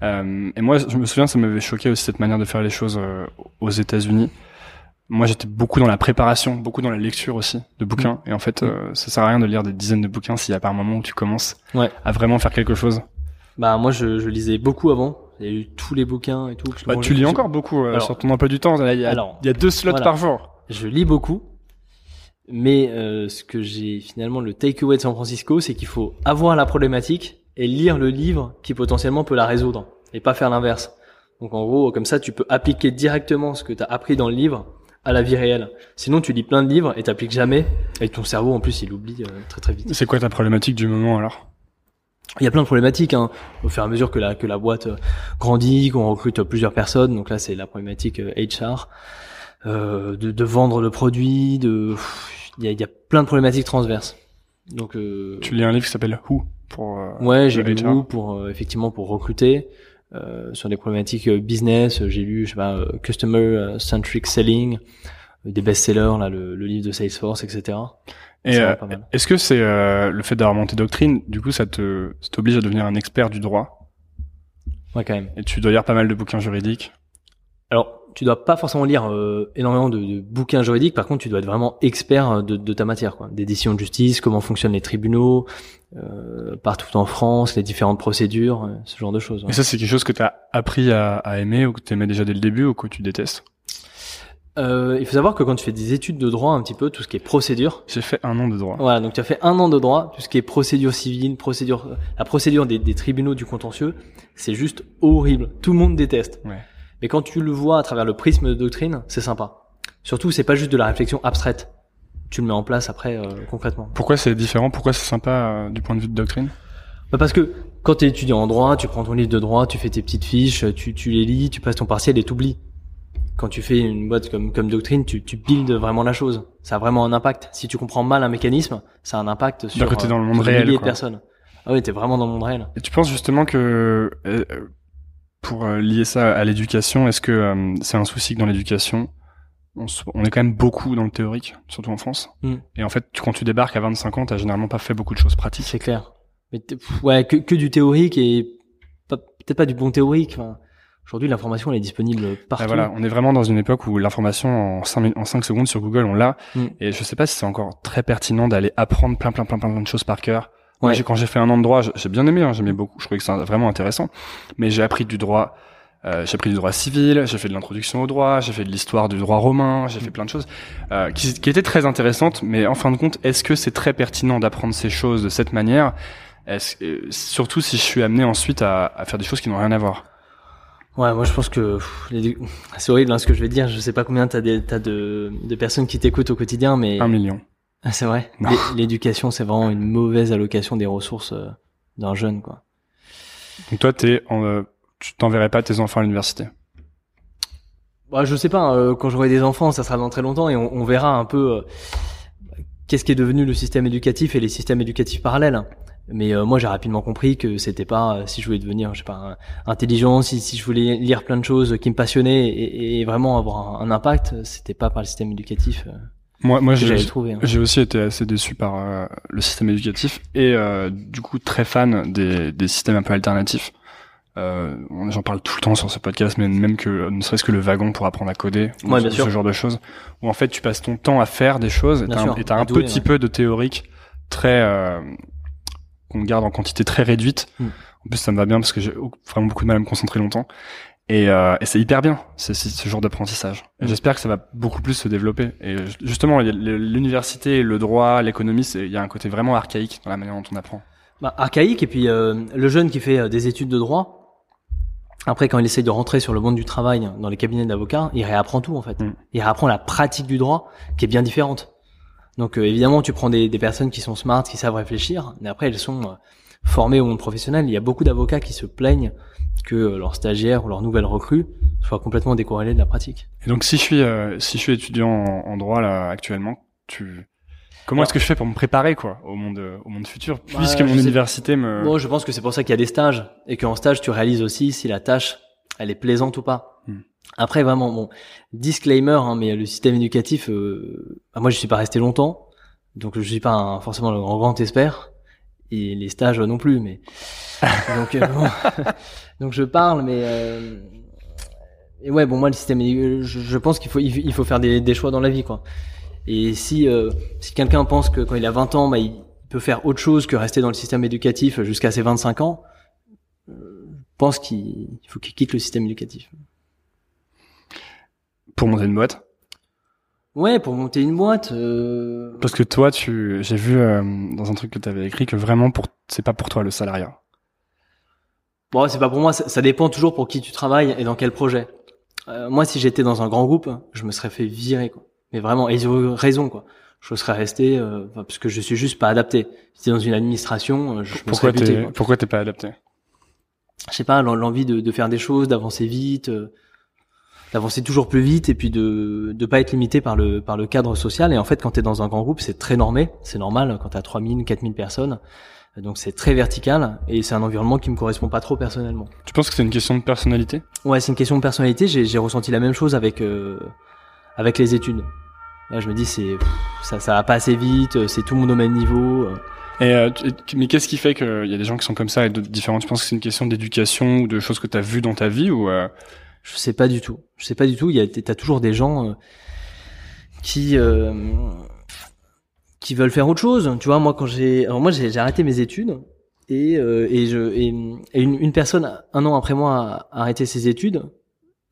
Euh, et moi, je me souviens, ça m'avait choqué aussi cette manière de faire les choses euh, aux États-Unis moi j'étais beaucoup dans la préparation, beaucoup dans la lecture aussi de bouquins. Mm. Et en fait, euh, ça sert à rien de lire des dizaines de bouquins s'il y a pas un moment où tu commences ouais. à vraiment faire quelque chose. Bah moi je, je lisais beaucoup avant. J'ai lu tous les bouquins et tout. Bah, tu lis encore beaucoup euh, sur ton emploi du temps. Il y a, il y a deux slots par jour. Je lis beaucoup. Mais euh, ce que j'ai finalement le takeaway de San Francisco, c'est qu'il faut avoir la problématique et lire le livre qui potentiellement peut la résoudre et pas faire l'inverse. Donc en gros, comme ça, tu peux appliquer directement ce que tu as appris dans le livre à la vie réelle. Sinon, tu lis plein de livres et t'appliques jamais. Et ton cerveau, en plus, il oublie euh, très très vite. C'est quoi ta problématique du moment alors? Il y a plein de problématiques hein, au fur et à mesure que la que la boîte euh, grandit, qu'on recrute plusieurs personnes. Donc là, c'est la problématique HR, euh, de, de, vendre le produit. De il y a, y a, plein de problématiques transverses. Donc euh, tu lis un livre qui s'appelle Who pour ouais, j'ai lu Who pour effectivement pour recruter. Euh, sur des problématiques euh, business. J'ai lu, je sais pas, euh, Customer Centric Selling, des best-sellers, là, le, le, livre de Salesforce, etc. Et est-ce que c'est le fait d'avoir monté doctrine, du coup, ça te t'oblige à devenir un expert du droit? Ouais, quand même. Et tu dois lire pas mal de bouquins juridiques? Alors, tu dois pas forcément lire euh, énormément de, de, bouquins juridiques. Par contre, tu dois être vraiment expert euh, de, de ta matière, quoi. Des décisions de justice, comment fonctionnent les tribunaux, euh, partout en France, les différentes procédures, euh, ce genre de choses. Et ça, c'est quelque chose que tu as appris à, à, aimer ou que tu aimais déjà dès le début ou que tu détestes? Euh, il faut savoir que quand tu fais des études de droit, un petit peu, tout ce qui est procédure. J'ai fait un an de droit. Voilà, donc tu as fait un an de droit, tout ce qui est procédure civile, procédure, la procédure des, des tribunaux du contentieux, c'est juste horrible. Tout le monde déteste. Ouais. Mais quand tu le vois à travers le prisme de doctrine, c'est sympa. Surtout, c'est pas juste de la réflexion abstraite. Tu le mets en place après euh, concrètement. Pourquoi c'est différent? Pourquoi c'est sympa euh, du point de vue de doctrine? Bah Parce que quand tu es étudiant en droit, tu prends ton livre de droit, tu fais tes petites fiches, tu, tu les lis, tu passes ton partiel et t'oublies. Quand tu fais une boîte comme, comme doctrine, tu, tu builds vraiment la chose. Ça a vraiment un impact. Si tu comprends mal un mécanisme, ça a un impact sur, dans le monde réel, de personnes. Ah oui, t'es vraiment dans le monde réel. Et tu penses justement que pour euh, lier ça à l'éducation, est-ce que euh, c'est un souci que dans l'éducation, on, on, est quand même beaucoup dans le théorique, surtout en France. Mm. Et en fait, quand tu débarques à 25 ans, t'as généralement pas fait beaucoup de choses pratiques. C'est clair. Mais ouais, que, que, du théorique et peut-être pas du bon théorique. Enfin, Aujourd'hui, l'information elle est disponible partout. voilà, on est vraiment dans une époque où l'information en 5, en 5 secondes sur Google, on l'a. Mm. Et je sais pas si c'est encore très pertinent d'aller apprendre plein, plein, plein, plein de choses par cœur Ouais. quand j'ai fait un an de droit, j'ai bien aimé, hein, j'aimais beaucoup, je trouvais que c'est vraiment intéressant. Mais j'ai appris du droit, euh, j'ai appris du droit civil, j'ai fait de l'introduction au droit, j'ai fait de l'histoire du droit romain, j'ai fait plein de choses euh, qui, qui, étaient très intéressantes. Mais en fin de compte, est-ce que c'est très pertinent d'apprendre ces choses de cette manière? Est-ce, euh, Surtout si je suis amené ensuite à, à faire des choses qui n'ont rien à voir? Ouais, moi je pense que c'est horrible hein, ce que je vais dire. Je sais pas combien t'as, des, t'as de, de personnes qui t'écoutent au quotidien, mais un million. Ah, c'est vrai. L'éducation, c'est vraiment une mauvaise allocation des ressources euh, d'un jeune, quoi. Donc toi, t'es, euh, tu t'enverrais pas tes enfants à l'université? Bah, je sais pas. Euh, quand j'aurai des enfants, ça sera dans très longtemps et on, on verra un peu qu'est-ce qui est devenu le système éducatif et les systèmes éducatifs parallèles. Mais moi, j'ai rapidement compris que c'était pas si je voulais devenir, je sais pas, intelligent, si, si je voulais lire plein de choses qui me passionnaient et, et vraiment avoir un, un impact, c'était pas par le système éducatif. Moi, moi j'ai hein. aussi été assez déçu par euh, le système éducatif et euh, du coup très fan des, des systèmes un peu alternatifs. Euh, J'en parle tout le temps sur ce podcast, mais même que ne serait-ce que le wagon pour apprendre à coder, ouais, ce, ce genre de choses, où en fait tu passes ton temps à faire des choses et t'as un, un petit peu de théorique très euh, qu'on garde en quantité très réduite. Hmm. En plus, ça me va bien parce que j'ai vraiment beaucoup de mal à me concentrer longtemps. Et, euh, et c'est hyper bien, c'est ce genre d'apprentissage. Mm. J'espère que ça va beaucoup plus se développer. Et justement, l'université, le droit, l'économie, il y a un côté vraiment archaïque dans la manière dont on apprend. Bah, archaïque, et puis euh, le jeune qui fait euh, des études de droit, Après, quand il essaye de rentrer sur le monde du travail dans les cabinets d'avocats, il réapprend tout en fait. Mm. Il réapprend la pratique du droit qui est bien différente. Donc euh, évidemment, tu prends des, des personnes qui sont smart, qui savent réfléchir, mais après elles sont euh, formées au monde professionnel. Il y a beaucoup d'avocats qui se plaignent que euh, leurs stagiaires ou leurs nouvelles recrues soient complètement décorrélés de la pratique. Et donc si je suis euh, si je suis étudiant en, en droit là actuellement, tu comment est-ce que je fais pour me préparer quoi au monde au monde futur puisque Bah, mon je sais- université me Moi, je pense que c'est pour ça qu'il y a des stages et qu'en stage, tu réalises aussi si la tâche, elle est plaisante ou pas. Hmm. Après, vraiment, bon, disclaimer, hein, mais le système éducatif, euh, bah, moi, je suis pas resté longtemps, donc je suis pas un- forcément le grand, grand expert et les stages non plus, mais donc euh, bon. donc je parle, mais euh, et ouais, bon, moi, le système, je, je pense qu'il faut il faut faire des, des choix dans la vie, quoi. Et si euh, si quelqu'un pense que quand il a 20 ans, bah, il peut faire autre chose que rester dans le système éducatif jusqu'à ses 25 ans, je pense qu'il il faut qu'il quitte le système éducatif. pour monter une boîte? Ouais, pour monter une boîte. Euh... parce que toi tu j'ai vu euh, dans un truc que tu avais écrit que vraiment pour c'est pas pour toi le salariat. Bon, c'est pas pour moi. Ça, ça dépend toujours pour qui tu travailles et dans quel projet. Euh, moi, si j'étais dans un grand groupe, je me serais fait virer, quoi. Mais vraiment, et ils ont raison, quoi. Je serais resté euh, parce que je suis juste pas adapté. Si t'es dans une administration, euh, je me Pourquoi serais buté. pourquoi t'es pas adapté? Je sais pas, l'en- l'envie de, de faire des choses, d'avancer vite, euh, d'avancer toujours plus vite et puis de de pas être limité par le par le cadre social. Et en fait, quand tu es dans un grand groupe, c'est très normé, c'est normal quand tu as 3000, 4000 personnes. Donc c'est très vertical et c'est un environnement qui me correspond pas trop personnellement. Tu penses que c'est une question de personnalité? Ouais, c'est une question de personnalité. J'ai j'ai ressenti la même chose avec euh, avec les études. Là, je me dis c'est ça ça va pas assez vite, euh, c'est tout le monde au même niveau. euh. Et euh, mais qu'est-ce qui fait qu'il y a des gens qui sont comme ça et d'autres différents? Tu penses que c'est une question d'éducation ou de choses que tu as vues dans ta vie ou euh, Je sais pas du tout. Je sais pas du tout. Il y a, t'as toujours des gens euh, qui euh, qui veulent faire autre chose. Tu vois, moi quand j'ai, alors moi j'ai, j'ai arrêté mes études et et je et, et une, une personne un an après moi a arrêté ses études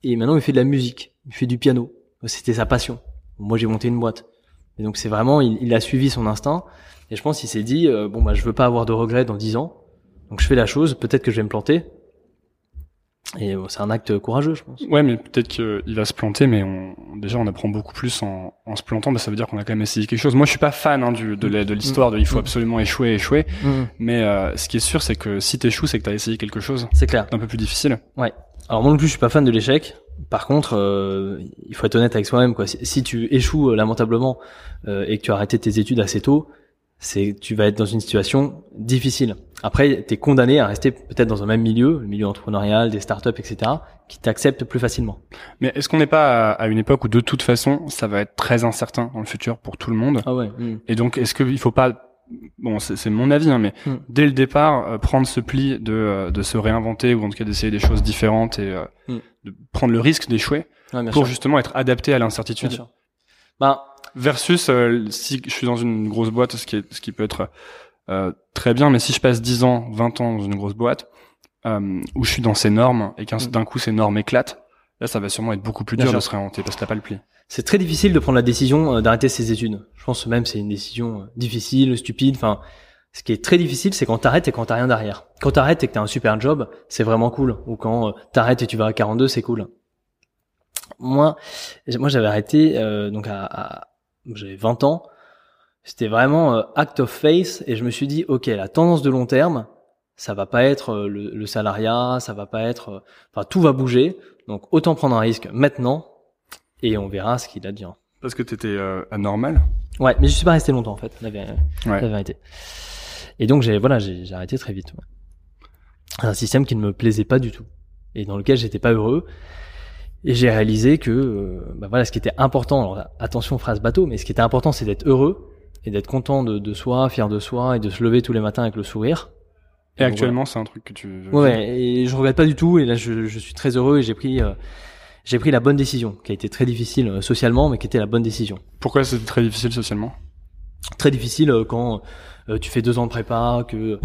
et maintenant il fait de la musique, il fait du piano. C'était sa passion. Moi j'ai monté une boîte. Et donc c'est vraiment, il, il a suivi son instinct et je pense qu'il s'est dit euh, bon bah je veux pas avoir de regrets dans dix ans. Donc je fais la chose, peut-être que je vais me planter. Et bon, c'est un acte courageux, je pense. Ouais, mais peut-être qu'il va se planter, mais on, déjà on apprend beaucoup plus en, en se plantant. Bah, ça veut dire qu'on a quand même essayé quelque chose. Moi, je suis pas fan hein, du, de de l'histoire de il faut Mm. absolument échouer, échouer. Mm. Mais euh, ce qui est sûr, c'est que si t'échoues, c'est que t'as essayé quelque chose C'est clair. d'un peu plus difficile. Alors moi non plus, je suis pas fan de l'échec. Par contre, euh, il faut être honnête avec soi-même. Quoi. Si, si tu échoues euh, lamentablement euh, et que tu as arrêté tes études assez tôt, c'est tu vas être dans une situation difficile. Après, tu es condamné à rester peut-être dans un même milieu, le milieu entrepreneurial, des startups, etc., qui t'acceptent plus facilement. Mais est-ce qu'on n'est pas à, une époque où de toute façon, ça va être très incertain dans le futur pour tout le monde Ah ouais. mm. Et donc, est-ce qu'il faut pas Bon, c'est mon avis, hein, mais Mm. dès le départ, euh, prendre ce pli de, euh, de se réinventer ou en tout cas d'essayer des choses différentes et euh, Mm. de prendre le risque d'échouer Ouais, pour sûr. justement être adapté à Bien l'incertitude. sûr. Bah, Versus euh, si je suis dans une grosse boîte, ce qui, est, ce qui peut être euh, très bien, mais si je passe 10 ans, 20 ans dans une grosse boîte, euh, où je suis dans ces normes et qu'un Mm. d'un coup ces normes éclatent, là ça va sûrement être beaucoup plus Bien dur sûr. de se réinventer parce que t'as pas le pli. c'est très difficile de prendre la décision euh, d'arrêter ses études. Je pense même que c'est une décision euh, difficile, stupide. Enfin, ce qui est très difficile, c'est quand t'arrêtes et quand t'as rien derrière. Quand t'arrêtes et que t'as un super job, c'est vraiment cool. Ou quand euh, t'arrêtes et tu vas à 42, c'est cool. Moi, moi j'avais arrêté euh, donc à, à- j'avais 20 ans. C'était vraiment euh, act of faith et je me suis dit ok la tendance de long terme, ça va pas être euh, le, le salariat, ça va pas être, euh, enfin tout va bouger. Donc autant prendre un risque maintenant et on verra ce qu'il advient. Parce que t'étais euh, anormal? Ouais, mais je suis pas resté longtemps en fait, la, Ouais. la vérité. Et donc j'ai voilà, j'ai j'ai arrêté très vite. ouais. Un système qui ne me plaisait pas du tout et dans lequel j'étais pas heureux. Et j'ai réalisé que euh, bah voilà, ce qui était important. Alors attention phrase bateau, mais ce qui était important, c'est d'être heureux et d'être content de, de soi, fier de soi et de se lever tous les matins avec le sourire. Et Donc, actuellement, c'est un truc que tu. Ouais, ouais, et je regrette pas du tout. Et là, je, je suis très heureux et j'ai pris, euh, j'ai pris la bonne décision, qui a été très difficile euh, socialement, mais qui était la bonne décision. Pourquoi c'est très difficile socialement? Très difficile euh, quand euh, tu fais deux ans de prépa, que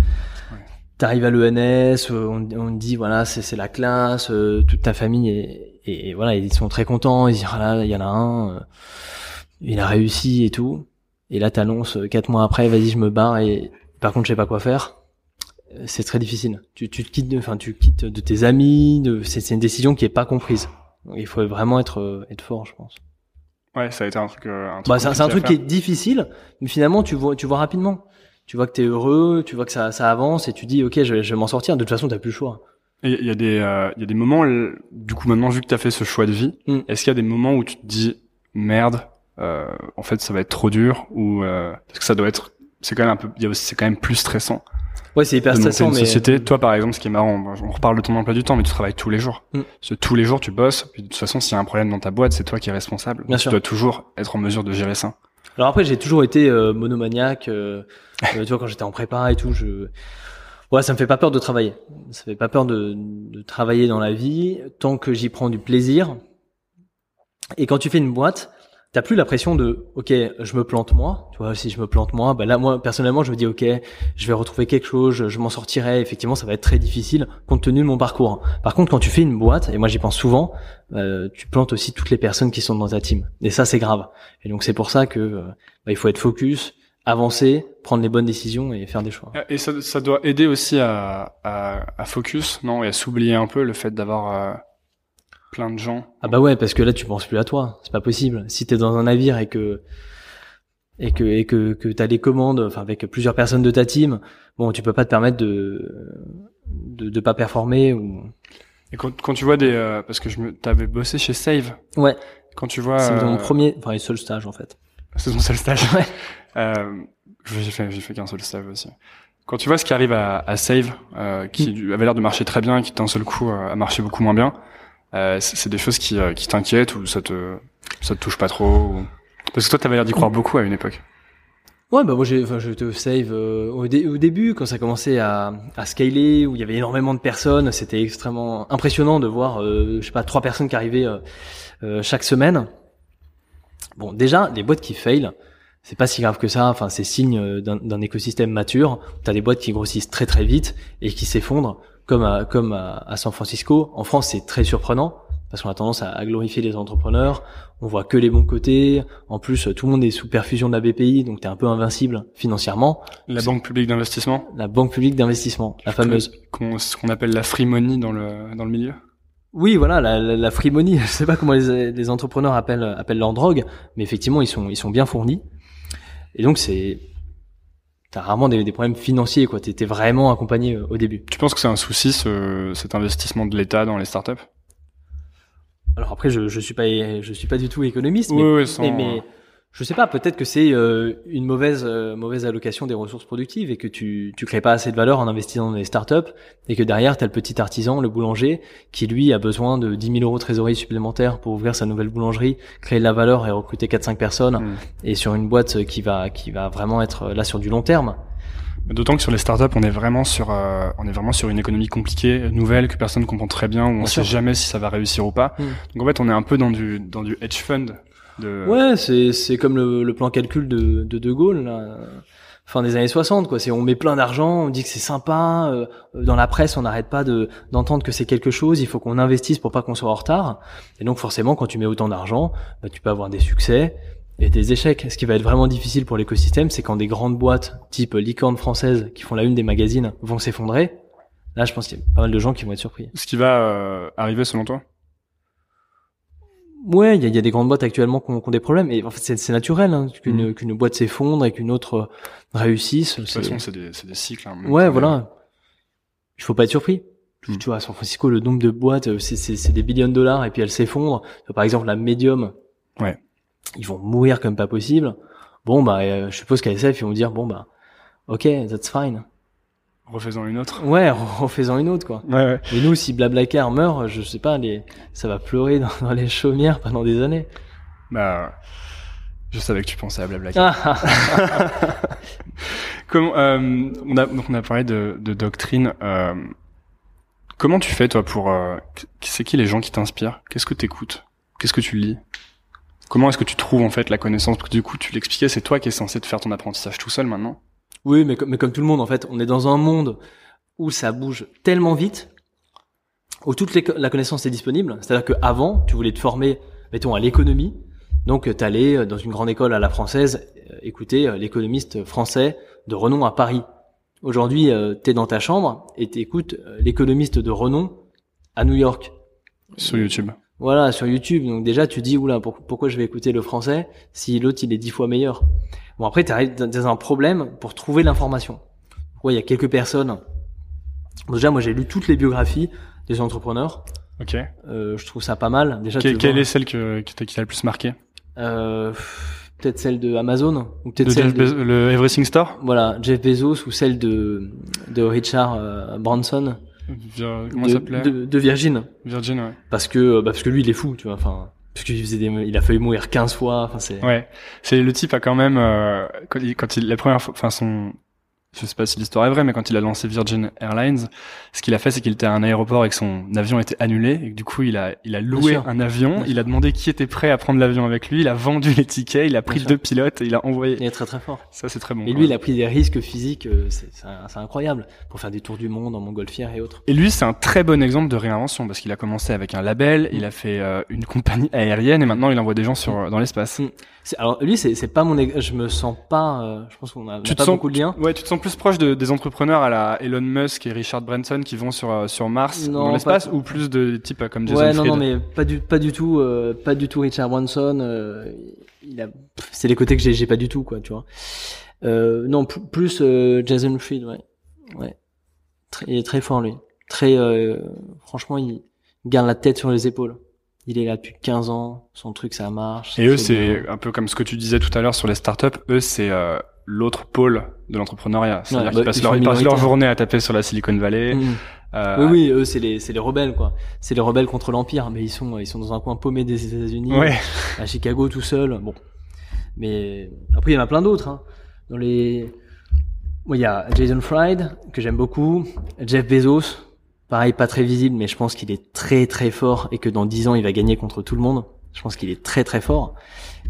tu arrives à l'ENS, euh, on, on te dit voilà, c'est c'est la classe, euh, toute ta famille est, et, et voilà, ils sont très contents. Ils disent voilà, il y en a un, euh, il a réussi et tout. Et là, t'annonces euh, quatre mois après, vas-y, je me barre et par contre, je sais pas quoi faire. euh, c'est très difficile. Tu, tu te quittes, de- enfin, tu quittes de tes amis. De, c'est, c'est une décision qui est pas comprise. Donc, il faut vraiment être, être fort, je pense. Ouais, ça a été un truc. un truc Bah, c'est, un truc qui est difficile, mais finalement, tu vois, tu vois rapidement. Tu vois que t'es heureux, tu vois que ça, ça avance, et tu dis, ok, je, vais- je vais m'en sortir. De toute façon, t'as plus le choix. Il y a des, euh, il y a des moments. Du coup, maintenant, vu que t'as fait ce choix de vie, Mm. est-ce qu'il y a des moments où tu te dis merde, euh, en fait, ça va être trop dur, ou euh, parce que ça doit être, c'est quand même un peu, c'est quand même plus stressant. Ouais, c'est hyper de stressant, une mais société. Toi, par exemple, ce qui est marrant, on reparle de ton emploi du temps, mais tu travailles tous les jours. Mm. Parce que tous les jours, tu bosses. Puis de toute façon, s'il y a un problème dans ta boîte, c'est toi qui es responsable. Bien tu sûr. dois toujours être en mesure de gérer ça. Alors après, j'ai toujours été euh, monomaniaque. euh, tu vois, quand j'étais en prépa et tout, je, ouais, ça me fait pas peur de travailler. Ça fait pas peur de, de travailler dans la vie tant que j'y prends du plaisir. Et quand tu fais une boîte, t'as plus la pression de, ok, je me plante moi. Tu vois, si je me plante moi, bah là, moi personnellement, je me dis, ok, je vais retrouver quelque chose, je, je m'en sortirai. Effectivement, ça va être très difficile compte tenu de mon parcours. Par contre, quand tu fais une boîte, et moi j'y pense souvent, euh, tu plantes aussi toutes les personnes qui sont dans ta team. Et ça, c'est grave. Et donc c'est pour ça que euh, bah, il faut être focus, avancer, prendre les bonnes décisions et faire des choix. Et ça, ça doit aider aussi à, à, à focus, non, et à s'oublier un peu le fait d'avoir euh, plein de gens. Ah bah ouais, parce que là tu penses plus à toi, c'est pas possible. Si t'es dans un navire et que et que et que que t'as les commandes, enfin avec plusieurs personnes de ta team, bon tu peux pas te permettre de de, de pas performer ou. Et quand, quand tu vois des, euh, parce que je me, t'avais bossé chez Save. Ouais. Quand tu vois, C'est euh, mon premier, enfin le seul stage en fait. c'est ton seul stage. Ouais. Euh, j'ai fait, j'ai fait qu'un seul stage aussi. Quand tu vois ce qui arrive à, à Save, euh, qui Mm. avait l'air de marcher très bien, qui d'un seul coup euh, a marché beaucoup moins bien, euh, c'est c'est des choses qui, euh, qui t'inquiètent ou ça te, ça te touche pas trop. ou- Parce que toi, t'avais l'air d'y croire Mm. beaucoup à une époque. Ouais, bah moi j'ai, enfin j'étais au save euh, au, dé- au début quand ça commençait à, à scaler où il y avait énormément de personnes, c'était extrêmement impressionnant de voir, euh, je sais pas, trois personnes qui arrivaient euh, euh, chaque semaine. Bon, déjà les boîtes qui fail, c'est pas si grave que ça. Enfin, c'est signe euh, d'un, écosystème mature. T'as des boîtes qui grossissent très très vite et qui s'effondrent, comme à, comme à, à San Francisco. En France, c'est très surprenant parce qu'on a tendance à, à glorifier les entrepreneurs. On voit que les bons côtés. En plus, tout le monde est sous perfusion de la BPI, donc t'es un peu invincible financièrement. La banque publique d'investissement, La banque publique d'investissement, la fameuse. qu'on, ce qu'on appelle la free money dans le, dans le milieu. Oui, voilà, la, la, la free money. Je sais pas comment les, les entrepreneurs appellent, appellent leur drogue, mais effectivement, ils sont, ils sont bien fournis. Et donc, c'est, t'as rarement des, des problèmes financiers, quoi. T'es vraiment accompagné euh, au début. Tu penses que c'est un souci, ce, cet investissement de l'État dans les startups? Alors après, je, je suis pas, je suis pas du tout économiste, Oui, mais, oui, sans- mais, mais je sais pas. Peut-être que c'est euh, une mauvaise, euh, mauvaise allocation des ressources productives et que tu, tu crées pas assez de valeur en investissant dans les startups et que derrière t'as le petit artisan, le boulanger, qui lui a besoin de 10 000 euros de trésorerie supplémentaire pour ouvrir sa nouvelle boulangerie, créer de la valeur et recruter 4-5 personnes Mm. et sur une boîte qui va, qui va vraiment être là sur du long terme. D'autant que sur les startups, on est vraiment sur, euh, on est vraiment sur une économie compliquée, nouvelle, que personne comprend très bien, où on Bien sait jamais si ça va réussir ou pas. Mm. Donc en fait, on est un peu dans du, dans du hedge fund. De... Ouais, c'est c'est comme le, le plan calcul de de, de Gaulle là, fin des années 60 quoi. C'est on met plein d'argent, on dit que c'est sympa. euh, dans la presse, on n'arrête pas de d'entendre que c'est quelque chose. Il faut qu'on investisse pour pas qu'on soit en retard. Et donc forcément, quand tu mets autant d'argent, bah, tu peux avoir des succès et des échecs. Ce qui va être vraiment difficile pour l'écosystème, c'est quand des grandes boîtes type licorne française qui font la une des magazines vont s'effondrer. Là, je pense qu'il y a pas mal de gens qui vont être surpris. Ce qui va euh, arriver selon toi? Ouais, il y a, y a des grandes boîtes actuellement qui ont, qui ont des problèmes. Et en fait, c'est c'est naturel hein, qu'une Mhm. qu'une boîte s'effondre et qu'une autre réussisse. De toute façon, c'est des, c'est des cycles. Hein, Ouais, voilà. Il faut pas être surpris. Mhm. Tu vois, à San Francisco, le nombre de boîtes, euh, c'est- c'est c'est des billions de dollars et puis elles s'effondrent. Par exemple, la Medium. Ouais. Ils vont mourir comme pas possible. Bon, bah, euh, je suppose qu'à SF, ils vont dire, bon, bah, ok, that's fine. Refaisant une autre. Ouais, refaisant une autre, quoi. Ouais, ouais. Et nous, si Blablacar meurt, je sais pas, les, ça va pleurer dans, dans les chaumières pendant des années. Bah, je savais que tu pensais à Blablacar. Ah, ah. Comment, euh, on a, donc on a parlé de, de doctrine. Euh, comment tu fais toi pour, euh, c'est qui les gens qui t'inspirent? Qu'est-ce que t'écoutes? Qu'est-ce que tu lis? Comment est-ce que tu trouves en fait la connaissance? Parce que du coup, tu l'expliquais, c'est toi qui es censé te faire ton apprentissage tout seul maintenant. Oui, mais comme, mais comme tout le monde, en fait, on est dans un monde où ça bouge tellement vite, où toute les- la connaissance est disponible. C'est-à-dire qu'avant, tu voulais te former, mettons, à l'économie. Donc, tu allais dans une grande école à la française euh, écouter euh, l'économiste français de renom à Paris. Aujourd'hui, euh, t'es dans ta chambre et t'écoutes euh, l'économiste de renom à New York. Sur YouTube. Voilà, sur YouTube. Donc déjà, tu dis, oula, pour- pourquoi je vais écouter le français si l'autre, il est dix fois meilleur? Bon, après, tu arrives dans un problème pour trouver l'information. Ouais, il y a quelques personnes. Bon, déjà, moi, j'ai lu toutes les biographies des entrepreneurs. Ok. Euh, je trouve ça pas mal. Déjà, Que- quelle vois, est celle que, qui t'a le plus marqué? Euh, peut-être celle de Amazon ou peut-être De celle Jeff de, Bezos- Le Everything Store? Voilà Jeff Bezos ou celle de de Richard euh, Branson Vir- Comment de, ça de, de Virgin Virgin, ouais. parce que bah, parce que lui il est fou tu vois enfin parce qu'il faisait des il a failli mourir 15 fois enfin c'est Ouais, c'est le type a quand même euh, quand il, quand il la première fois, enfin son, je sais pas si l'histoire est vraie, mais quand il a lancé Virgin Airlines, ce qu'il a fait, c'est qu'il était à un aéroport et que son avion était annulé et que du coup il a il a loué un avion, il a demandé qui était prêt à prendre l'avion avec lui, il a vendu les tickets, il a pris deux pilotes et il a envoyé. il est très très fort Ça c'est très bon. et lui il a pris des risques physiques euh, c'est incroyable pour faire des tours du monde en montgolfière et autres Et lui, c'est un très bon exemple de réinvention parce qu'il a commencé avec un label, il a fait euh, une compagnie aérienne et maintenant il envoie des gens sur dans l'espace. Mm. Alors lui c'est c'est pas mon je me sens pas euh, je pense qu'on a, a Tu te pas sens beaucoup de liens Ouais, tu te sens plus proche de, des entrepreneurs à la Elon Musk et Richard Branson qui vont sur euh, sur Mars Non, dans l'espace ou plus de types euh, comme Jason ouais, non, Fried non, mais pas du, pas du tout, euh, pas du tout Richard Branson. euh, il a, c'est les côtés que j'ai, j'ai pas du tout, quoi, tu vois. Euh, non, pl- plus euh, Jason Fried, ouais, ouais. Très, il est très fort lui. Très, euh, franchement, il garde la tête sur les épaules. Il est là depuis 15 ans, son truc ça marche. Et eux, c'est un peu comme ce que tu disais tout à l'heure sur les startups. Eux, c'est euh, l'autre pôle de l'entrepreneuriat. C'est-à-dire Ouais, qu'ils bah, passent, ils leur, ils passent leur journée à taper sur la Silicon Valley. Mhm. Euh, Oui, oui, eux c'est les, c'est les rebelles, quoi. C'est les rebelles contre l'empire, mais ils sont, ils sont dans un coin paumé des États-Unis. Ouais. à Chicago tout seul. Bon, mais après il y en a plein d'autres. Hein. Dans les, il y a Jason Fried que j'aime beaucoup, Jeff Bezos, pareil pas très visible, mais je pense qu'il est très très fort et que dans 10 ans il va gagner contre tout le monde. Je pense qu'il est très très fort.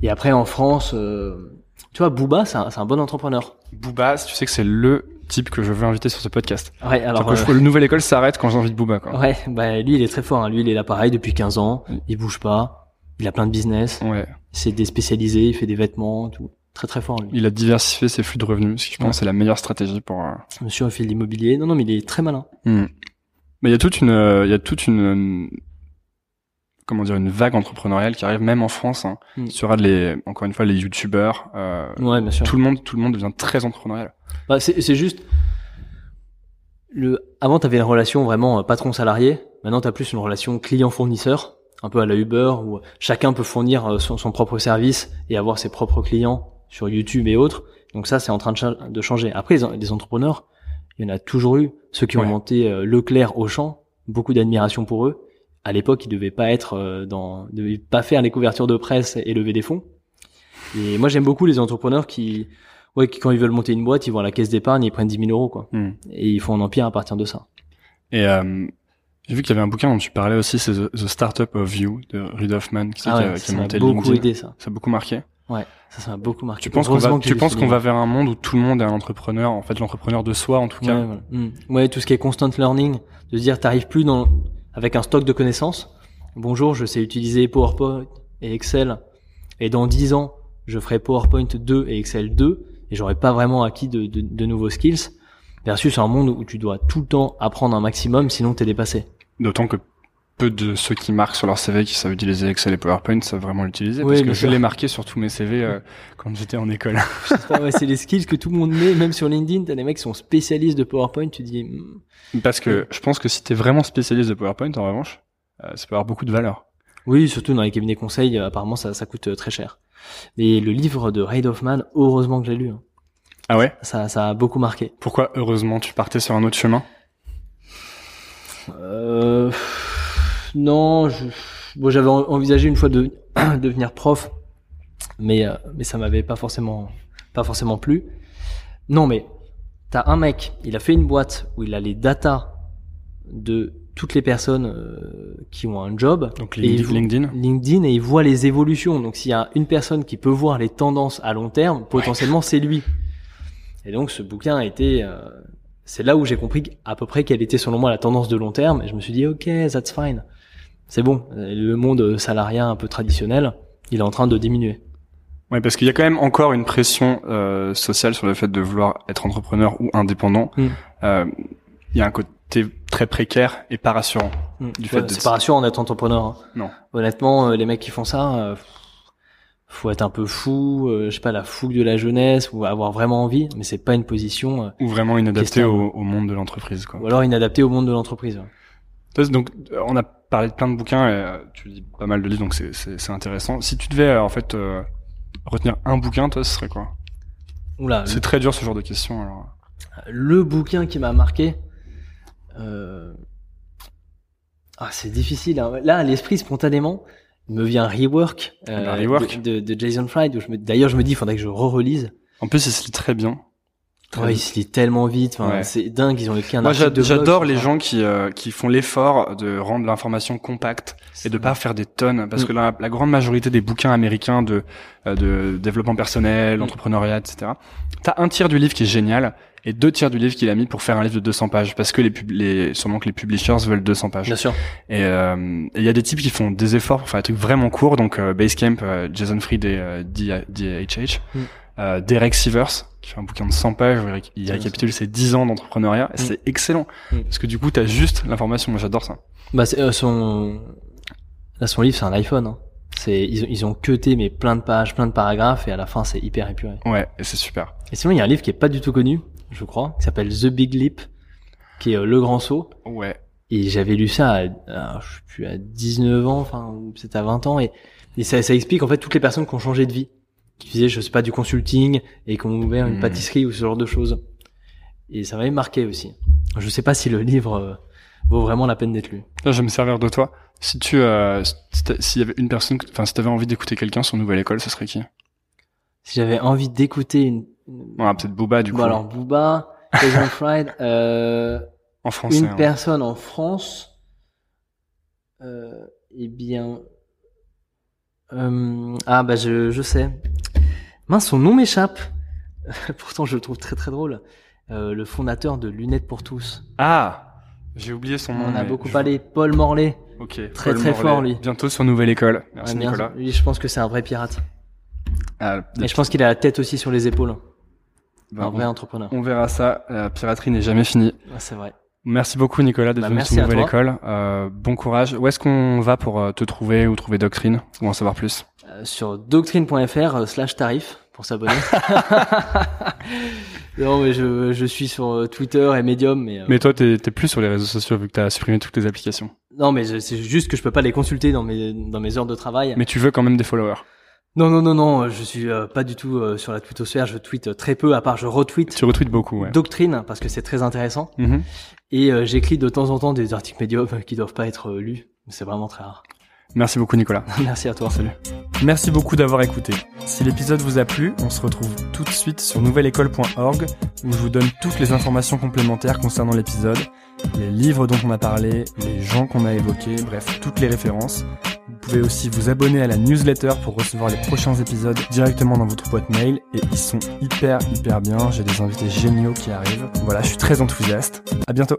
Et après en France, euh, tu vois, Booba c'est un, c'est un bon entrepreneur. Booba, tu sais que c'est le type que je veux inviter sur ce podcast. Ouais, Alors que je euh, trouve le nouvelle école s'arrête quand j'invite Booba. Quoi. Ouais, bah lui il est très fort. Hein. Lui il est là pareil depuis 15 ans. Il bouge pas. Il a plein de business. Ouais. Il s'est déspécialisé. Il fait des vêtements, tout. Très très fort lui. Il a diversifié ses flux de revenus, ce qui je pense c'est la meilleure stratégie pour. euh, Monsieur a fait de l'immobilier. Non non mais il est très malin. Hmm. Mais il y a toute une, euh, il y a toute une, comment dire, une vague entrepreneuriale qui arrive même en France. Hein. Tu regardes les, encore une fois, les youtubeurs. Euh, Ouais, bien sûr. tout le monde, tout le monde devient très entrepreneurial. Bah, c'est c'est juste le avant tu avais une relation vraiment euh, patron salarié, maintenant tu as plus une relation client fournisseur, un peu à la Uber où chacun peut fournir euh, son, son propre service et avoir ses propres clients sur YouTube et autres. Donc ça c'est en train de, cha- de changer. Après les, les entrepreneurs, il y en a toujours eu ceux qui ont Ouais. monté euh, Leclerc au champ, beaucoup d'admiration pour eux. À l'époque, ils devaient pas être euh, dans ils devaient pas faire les couvertures de presse et lever des fonds. Et moi j'aime beaucoup les entrepreneurs qui ouais, qui quand ils veulent monter une boîte, ils vont à la caisse d'épargne, ils prennent 10 000 euros, quoi. Hmm. Et ils font un empire à partir de ça. Et euh, j'ai vu qu'il y avait un bouquin dont tu parlais aussi, c'est The, The Startup of You de Reid Hoffman, qui, Ah qui, ouais, a, qui ça a m'a monté beaucoup LinkedIn. aidé, ça. Ça a beaucoup marqué. Ouais, ça, ça m'a beaucoup marqué. Tu penses qu'on va, tu penses qu'on va vers un monde où tout le monde est un entrepreneur, en fait l'entrepreneur de soi en tout cas? Ouais, voilà. Hmm. Ouais, tout ce qui est constant learning, de se dire t'arrives plus dans avec un stock de connaissances. Bonjour, je sais utiliser PowerPoint et Excel, et dans 10 ans, je ferai PowerPoint 2 et Excel 2, et j'aurai pas vraiment acquis de, de, de nouveaux skills. Versus un monde où tu dois tout le temps apprendre un maximum, sinon t'es dépassé. D'autant que peu de ceux qui marquent sur leur CV qui savent utiliser Excel et PowerPoint savent vraiment l'utiliser Oui, parce que je l'ai marqué sur tous mes CV euh, quand j'étais en école. Je sais pas, ouais, c'est les skills que tout le monde met, même sur LinkedIn, t'as des mecs qui sont spécialistes de PowerPoint, tu dis, hmm, Parce que je pense que si t'es vraiment spécialiste de PowerPoint, en revanche, euh, ça peut avoir beaucoup de valeur. Oui, surtout dans les cabinets conseils, euh, apparemment ça, ça coûte très cher. Et le livre de Reid Hoffman, heureusement que j'ai lu. hein. Ah ouais? Ça, ça a beaucoup marqué. Pourquoi heureusement tu partais sur un autre chemin? Euh, non, je, bon, j'avais en- envisagé une fois de devenir prof, mais euh, mais ça m'avait pas forcément pas forcément plu. Non, mais t'as un mec, il a fait une boîte où il a les datas de toutes les personnes euh, qui ont un job. Donc Et il LinkedIn, vo- LinkedIn LinkedIn et il voit les évolutions. Donc s'il y a une personne qui peut voir les tendances à long terme, potentiellement c'est lui. Et donc ce bouquin a été, euh, c'est là où j'ai compris à peu près quelle était selon moi la tendance de long terme. Et je me suis dit ok, that's fine, c'est bon. Le monde salariat un peu traditionnel, il est en train de diminuer. Ouais, parce qu'il y a quand même encore une pression euh, sociale sur le fait de vouloir être entrepreneur ou indépendant. Mm. Euh, Il y a un côté très précaire et pas rassurant. Du fait Ouais, de- c'est pas rassurant d'être entrepreneur. hein. Non. Honnêtement, euh, les mecs qui font ça, euh, faut être un peu fou, euh, je sais pas, la fougue de la jeunesse ou avoir vraiment envie, mais c'est pas une position, Ou vraiment inadapté Question. au, au monde de l'entreprise. quoi. ou alors inadaptée au monde de l'entreprise. ouais. Donc, on a parlé de plein de bouquins, et, euh, tu lis pas mal de livres, donc c'est- intéressant. Si tu devais, euh, en fait, euh, retenir un bouquin, toi, ce serait quoi? Oula, C'est très dur ce genre de questions. Alors. le bouquin qui m'a marqué. Euh... Ah, c'est difficile. hein. Là, à l'esprit, spontanément, il me vient Rework, euh, Rework? De, de, de Jason Fried. Où je me... D'ailleurs, je me dis, il faudrait que je re-relise. En plus, il se lit très bien. Très Ouais, il vite. se lit tellement vite. Enfin, Ouais. c'est dingue. Ils ont écrit un Moi, j'adore les gens qui euh, qui font l'effort de rendre l'information compacte et de pas faire des tonnes, parce Mm. que la, la grande majorité des bouquins américains de euh, de développement personnel, Mm. entrepreneuriat, etc. T'as un tiers du livre qui est génial et deux tiers du livre qu'il a mis pour faire un livre de 200 pages, parce que les, pub les sûrement que les publishers veulent 200 pages. Bien sûr. Et euh, et il y a des types qui font des efforts pour faire des trucs vraiment courts, donc euh, Basecamp, euh, Jason Fried et euh, DHH. Mm. Euh, Derek Sivers, qui fait un bouquin de 100 pages où il récapitule ses 10 ans d'entrepreneuriat, et Mm. c'est excellent. Mm. Parce que du coup, t'as juste l'information, moi j'adore ça. Bah, c'est, euh, son, là, son livre, c'est un iPhone. Hein. C'est, ils, ont- ils ont cuté mais plein de pages, plein de paragraphes, et à la fin, c'est hyper épuré. Ouais, et c'est super. Et sinon, il y a un livre qui est pas du tout connu, je crois, qui s'appelle The Big Leap, qui est euh, Le Grand Saut. Ouais. Et j'avais lu ça à, à, je sais plus, à 19 ans, enfin, peut-être à 20 ans, et, et ça, ça explique en fait toutes les personnes qui ont changé de vie. Qui faisaient, je sais pas, du consulting, et qui ont ouvert une Hmm. pâtisserie ou ce genre de choses. Et ça m'avait marqué aussi. Je sais pas si le livre euh, vaut vraiment la peine d'être lu. Là, je vais me servir de toi. Si tu, euh, si s'il y avait une personne, enfin, si t'avais envie d'écouter quelqu'un sur Nouvelle École, ce serait qui? Si j'avais envie d'écouter une, Ouais, peut-être Booba, du Bon, coup. alors Booba, Jason Fried, euh, en français. une hein. personne en France, euh, eh bien, euh, ah bah je, je sais. Mince, son nom m'échappe. Pourtant, je le trouve très très drôle. Euh, le fondateur de Lunettes pour tous. Ah J'ai oublié son nom. On a beaucoup je- parlé. Paul Morlaix. Ok. Très, Paul très fort, lui. Bientôt sur Nouvelle École. Merci Ouais, bien- Nicolas. lui, je pense que c'est un vrai pirate. Ah, Et je pense qu'il a la tête aussi sur les épaules. bah, un vrai on- entrepreneur. On verra ça. La piraterie n'est jamais finie. Ah, c'est vrai. Merci beaucoup Nicolas d'être Bah, venu sur Nouvelle. École. Euh, bon courage. Où est-ce qu'on va pour euh, te trouver ou trouver Doctrine ou en savoir plus? Sur doctrine.fr euh, slash tarif pour s'abonner. non mais je, je suis sur euh, Twitter et Medium mais, euh, Mais toi, t'es t'es plus sur les réseaux sociaux vu que t'as supprimé toutes les applications. non mais je- c'est juste que je peux pas les consulter dans mes dans mes heures de travail. Mais tu veux quand même des followers. Non non non non, je suis euh, pas du tout euh, sur la twittosphère, je tweete euh, très peu à part je retweet Tu retweets beaucoup, ouais. Doctrine parce que c'est très intéressant Mhm. et euh, j'écris de temps en temps des articles Medium euh, qui doivent pas être euh, lus, c'est vraiment très rare. Merci beaucoup Nicolas. Merci à toi. Salut. Merci beaucoup d'avoir écouté. Si l'épisode vous a plu, on se retrouve tout de suite sur nouvelleécole.org où je vous donne toutes les informations complémentaires concernant l'épisode, les livres dont on a parlé, les gens qu'on a évoqués, bref, toutes les références. Vous pouvez aussi vous abonner à la newsletter pour recevoir les prochains épisodes directement dans votre boîte mail et ils sont hyper hyper bien. J'ai des invités géniaux qui arrivent. Voilà, je suis très enthousiaste. À bientôt.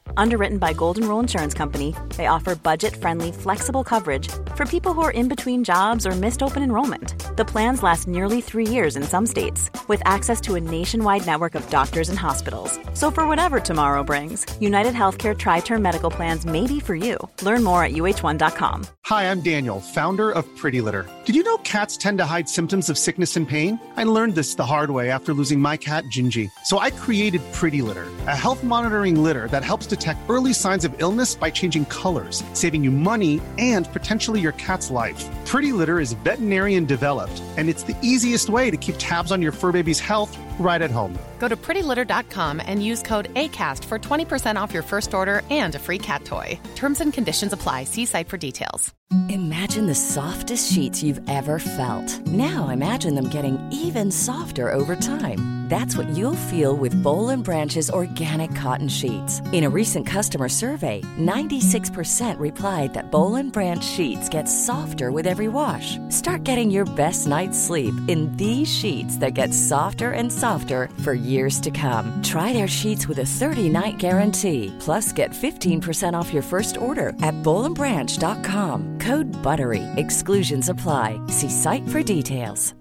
Underwritten by Golden Rule Insurance Company, they offer budget friendly, flexible coverage for people who are in between jobs or missed open enrollment. The plans last nearly three years in some states, with access to a nationwide network of doctors and hospitals. So, for whatever tomorrow brings, United Healthcare Tri Term Medical Plans may be for you. Learn more at uh1.com. Hi, I'm Daniel, founder of Pretty Litter. Did you know cats tend to hide symptoms of sickness and pain? I learned this the hard way after losing my cat, Gingy. So I created Pretty Litter, a health monitoring litter that helps detect early signs of illness by changing colors, saving you money and potentially your cat's life. Pretty Litter is veterinarian developed, and it's the easiest way to keep tabs on your fur baby's health right at home. Go to prettylitter.com and use code ACAST for 20% off your first order and a free cat toy. Terms and conditions apply. See site for details. Imagine the softest sheets you've ever felt. Now imagine them getting even softer over time. That's what you'll feel with Bowl and Branch's organic cotton sheets. In a recent customer survey, 96% replied that Bowl and Branch sheets get softer with every wash. Start getting your best night's sleep in these sheets that get softer and softer for years to come. Try their sheets with a 30-night guarantee. Plus, get 15% off your first order at bowlandbranch.com. Code BUTTERY. Exclusions apply. See site for details.